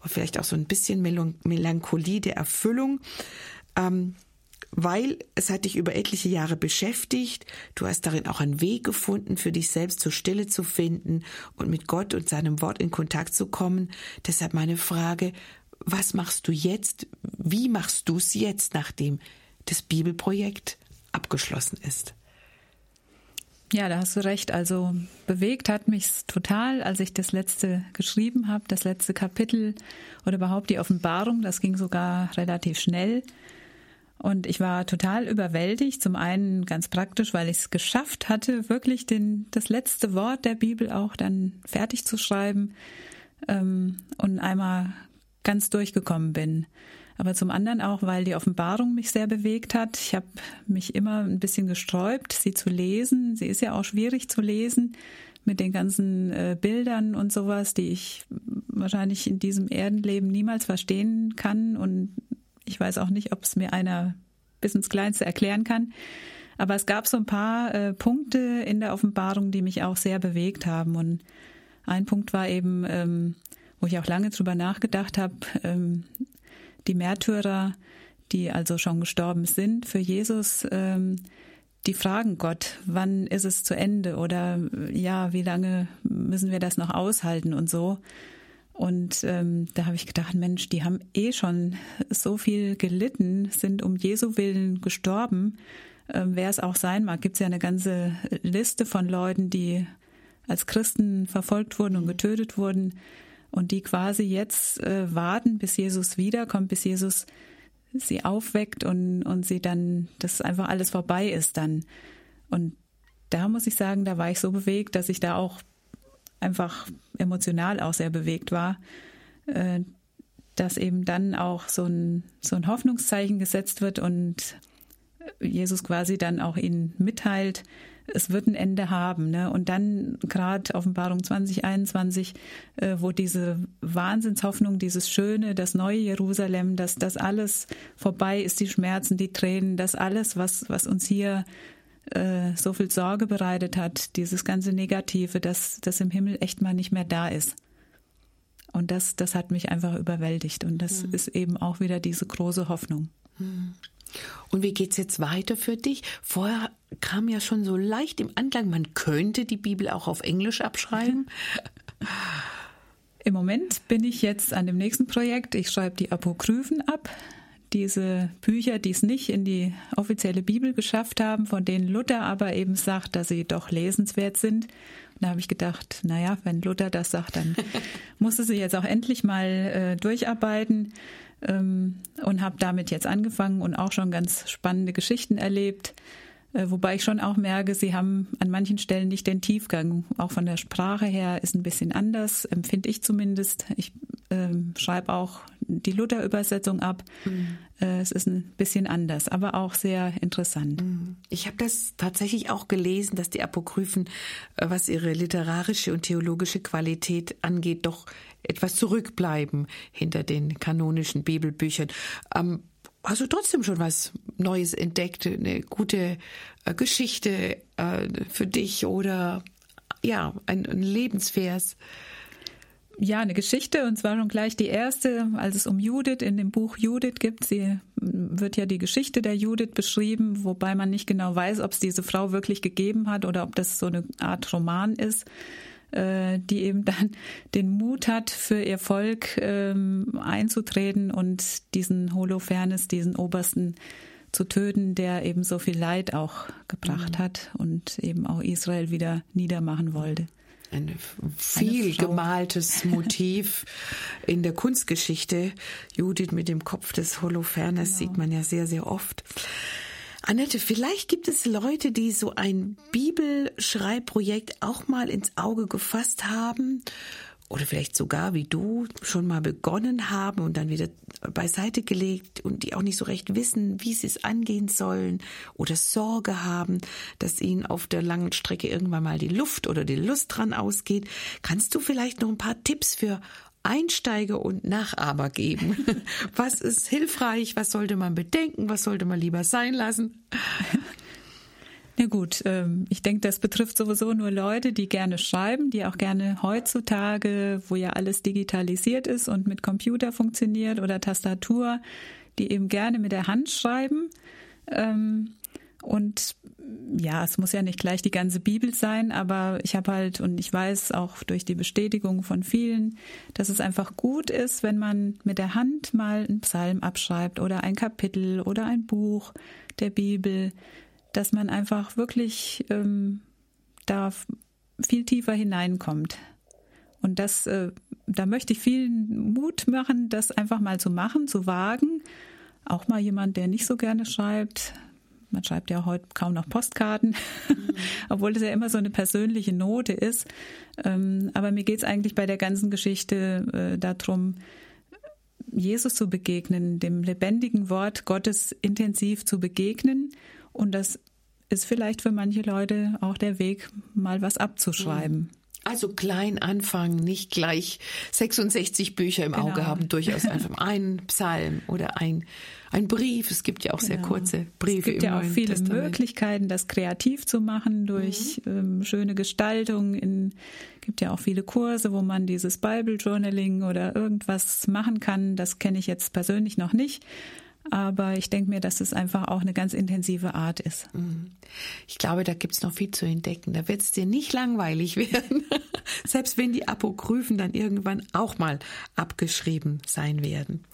vielleicht auch so ein bisschen Melancholie der Erfüllung. Ähm, weil es hat dich über etliche Jahre beschäftigt. Du hast darin auch einen Weg gefunden, für dich selbst zur Stille zu finden und mit Gott und seinem Wort in Kontakt zu kommen. Deshalb meine Frage, was machst du jetzt? Wie machst du es jetzt, nachdem das Bibelprojekt abgeschlossen ist? Ja, da hast du recht. Also bewegt hat mich total, als ich das letzte geschrieben habe, das letzte Kapitel oder überhaupt die Offenbarung. Das ging sogar relativ schnell. Und ich war total überwältigt. Zum einen ganz praktisch, weil ich es geschafft hatte, wirklich den, das letzte Wort der Bibel auch dann fertig zu schreiben ähm, und einmal ganz durchgekommen bin. Aber zum anderen auch, weil die Offenbarung mich sehr bewegt hat. Ich habe mich immer ein bisschen gesträubt, sie zu lesen. Sie ist ja auch schwierig zu lesen mit den ganzen äh, Bildern und sowas, die ich wahrscheinlich in diesem Erdenleben niemals verstehen kann. Und ich weiß auch nicht, ob es mir einer bis ins Kleinste erklären kann. Aber es gab so ein paar äh, Punkte in der Offenbarung, die mich auch sehr bewegt haben. Und ein Punkt war eben, ähm, wo ich auch lange drüber nachgedacht habe, ähm, die Märtyrer, die also schon gestorben sind für Jesus, ähm, die fragen Gott, wann ist es zu Ende oder ja, wie lange müssen wir das noch aushalten und so. Und ähm, da habe ich gedacht, Mensch, die haben eh schon so viel gelitten, sind um Jesu willen gestorben. Ähm, wer es auch sein mag, gibt es ja eine ganze Liste von Leuten, die als Christen verfolgt wurden und getötet wurden und die quasi jetzt äh, warten, bis Jesus wiederkommt, bis Jesus sie aufweckt und, und sie dann, dass einfach alles vorbei ist dann. Und da muss ich sagen, da war ich so bewegt, dass ich da auch einfach emotional auch sehr bewegt war, äh, dass eben dann auch so ein, so ein Hoffnungszeichen gesetzt wird und Jesus quasi dann auch ihnen mitteilt, es wird ein Ende haben. Ne? Und dann gerade Offenbarung 2021, äh, wo diese Wahnsinnshoffnung, dieses Schöne, das neue Jerusalem, dass das alles vorbei ist, die Schmerzen, die Tränen, das alles, was, was uns hier äh, so viel Sorge bereitet hat, dieses ganze Negative, dass das im Himmel echt mal nicht mehr da ist. Und das, das hat mich einfach überwältigt. Und das mhm. ist eben auch wieder diese große Hoffnung. Mhm. Und wie geht's jetzt weiter für dich? Vorher kam ja schon so leicht im Anklang, man könnte die Bibel auch auf Englisch abschreiben. Im Moment bin ich jetzt an dem nächsten Projekt. Ich schreibe die Apokryphen ab. Diese Bücher, die es nicht in die offizielle Bibel geschafft haben, von denen Luther aber eben sagt, dass sie doch lesenswert sind. Und da habe ich gedacht, naja, wenn Luther das sagt, dann muss es sie jetzt auch endlich mal äh, durcharbeiten ähm, und habe damit jetzt angefangen und auch schon ganz spannende Geschichten erlebt. Äh, wobei ich schon auch merke, sie haben an manchen Stellen nicht den Tiefgang. Auch von der Sprache her ist ein bisschen anders, empfinde ich zumindest. Ich ähm, schreibe auch die Luther-Übersetzung ab. Mhm. Äh, es ist ein bisschen anders, aber auch sehr interessant. Mhm. Ich habe das tatsächlich auch gelesen, dass die Apokryphen, äh, was ihre literarische und theologische Qualität angeht, doch etwas zurückbleiben hinter den kanonischen Bibelbüchern. Ähm, hast du trotzdem schon was Neues entdeckt, eine gute äh, Geschichte äh, für dich oder ja, ein, ein Lebensvers? Ja, eine Geschichte und zwar schon gleich die erste, als es um Judith in dem Buch Judith gibt. Sie wird ja die Geschichte der Judith beschrieben, wobei man nicht genau weiß, ob es diese Frau wirklich gegeben hat oder ob das so eine Art Roman ist. Äh, die eben dann den Mut hat, für ihr Volk ähm, einzutreten und diesen Holofernes, diesen Obersten zu töten, der eben so viel Leid auch gebracht mhm. hat und eben auch Israel wieder niedermachen wollte. Ein viel gemaltes Motiv in der Kunstgeschichte. Judith mit dem Kopf des Holofernes genau. sieht man ja sehr, sehr oft. Annette, vielleicht gibt es Leute, die so ein Bibelschreibprojekt auch mal ins Auge gefasst haben oder vielleicht sogar wie du schon mal begonnen haben und dann wieder beiseite gelegt und die auch nicht so recht wissen, wie sie es angehen sollen oder Sorge haben, dass ihnen auf der langen Strecke irgendwann mal die Luft oder die Lust dran ausgeht. Kannst du vielleicht noch ein paar Tipps für Einsteiger und Nachahmer geben. Was ist hilfreich? Was sollte man bedenken? Was sollte man lieber sein lassen? Na gut, ähm, ich denke, das betrifft sowieso nur Leute, die gerne schreiben, die auch gerne heutzutage, wo ja alles digitalisiert ist und mit Computer funktioniert oder Tastatur, die eben gerne mit der Hand schreiben. Ähm, und ja, es muss ja nicht gleich die ganze Bibel sein, aber ich habe halt und ich weiß auch durch die Bestätigung von vielen, dass es einfach gut ist, wenn man mit der Hand mal einen Psalm abschreibt oder ein Kapitel oder ein Buch der Bibel, dass man einfach wirklich ähm, da viel tiefer hineinkommt. Und das, äh, da möchte ich vielen Mut machen, das einfach mal zu machen, zu wagen. Auch mal jemand, der nicht so gerne schreibt, man schreibt ja heute kaum noch Postkarten, mhm. obwohl es ja immer so eine persönliche Note ist. Ähm, aber mir geht es eigentlich bei der ganzen Geschichte äh, darum, Jesus zu begegnen, dem lebendigen Wort Gottes intensiv zu begegnen. Und das ist vielleicht für manche Leute auch der Weg, mal was abzuschreiben. Also klein anfangen, nicht gleich 66 Bücher im genau. Auge haben, durchaus einfach einen Psalm oder ein, ein Brief. Es gibt ja auch genau. sehr kurze Briefe. Es gibt ja auch viele Testament. Möglichkeiten, das kreativ zu machen durch mhm. ähm, schöne Gestaltung. Es gibt ja auch viele Kurse, wo man dieses Bible Journaling oder irgendwas machen kann. Das kenne ich jetzt persönlich noch nicht. Aber ich denke mir, dass es einfach auch eine ganz intensive Art ist. Mhm. Ich glaube, da gibt es noch viel zu entdecken. Da wird es dir nicht langweilig werden, selbst wenn die Apokryphen dann irgendwann auch mal abgeschrieben sein werden.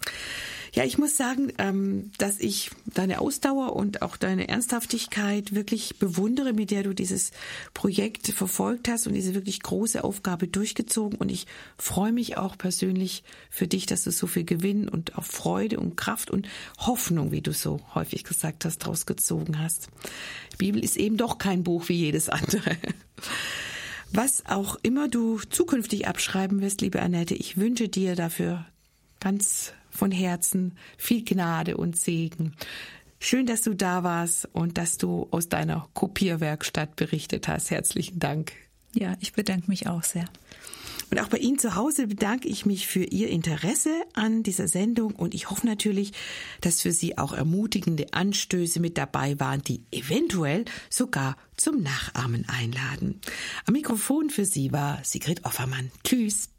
Ja, ich muss sagen, ähm, dass ich deine Ausdauer und auch deine Ernsthaftigkeit wirklich bewundere, mit der du dieses Projekt verfolgt hast und diese wirklich große Aufgabe durchgezogen. Und ich freue mich auch persönlich für dich, dass du so viel Gewinn und auch Freude und Kraft und Hoffnung, wie du so häufig gesagt hast, draus gezogen hast. Die Bibel ist eben doch kein Buch wie jedes andere. Was auch immer du zukünftig abschreiben wirst, liebe Annette, ich wünsche dir dafür ganz von Herzen viel Gnade und Segen. Schön, dass du da warst und dass du aus deiner Kopierwerkstatt berichtet hast. Herzlichen Dank. Ja, ich bedanke mich auch sehr. Und auch bei Ihnen zu Hause bedanke ich mich für Ihr Interesse an dieser Sendung und ich hoffe natürlich, dass für Sie auch ermutigende Anstöße mit dabei waren, die eventuell sogar zum Nachahmen einladen. Am Mikrofon für Sie war Sigrid Offermann. Tschüss.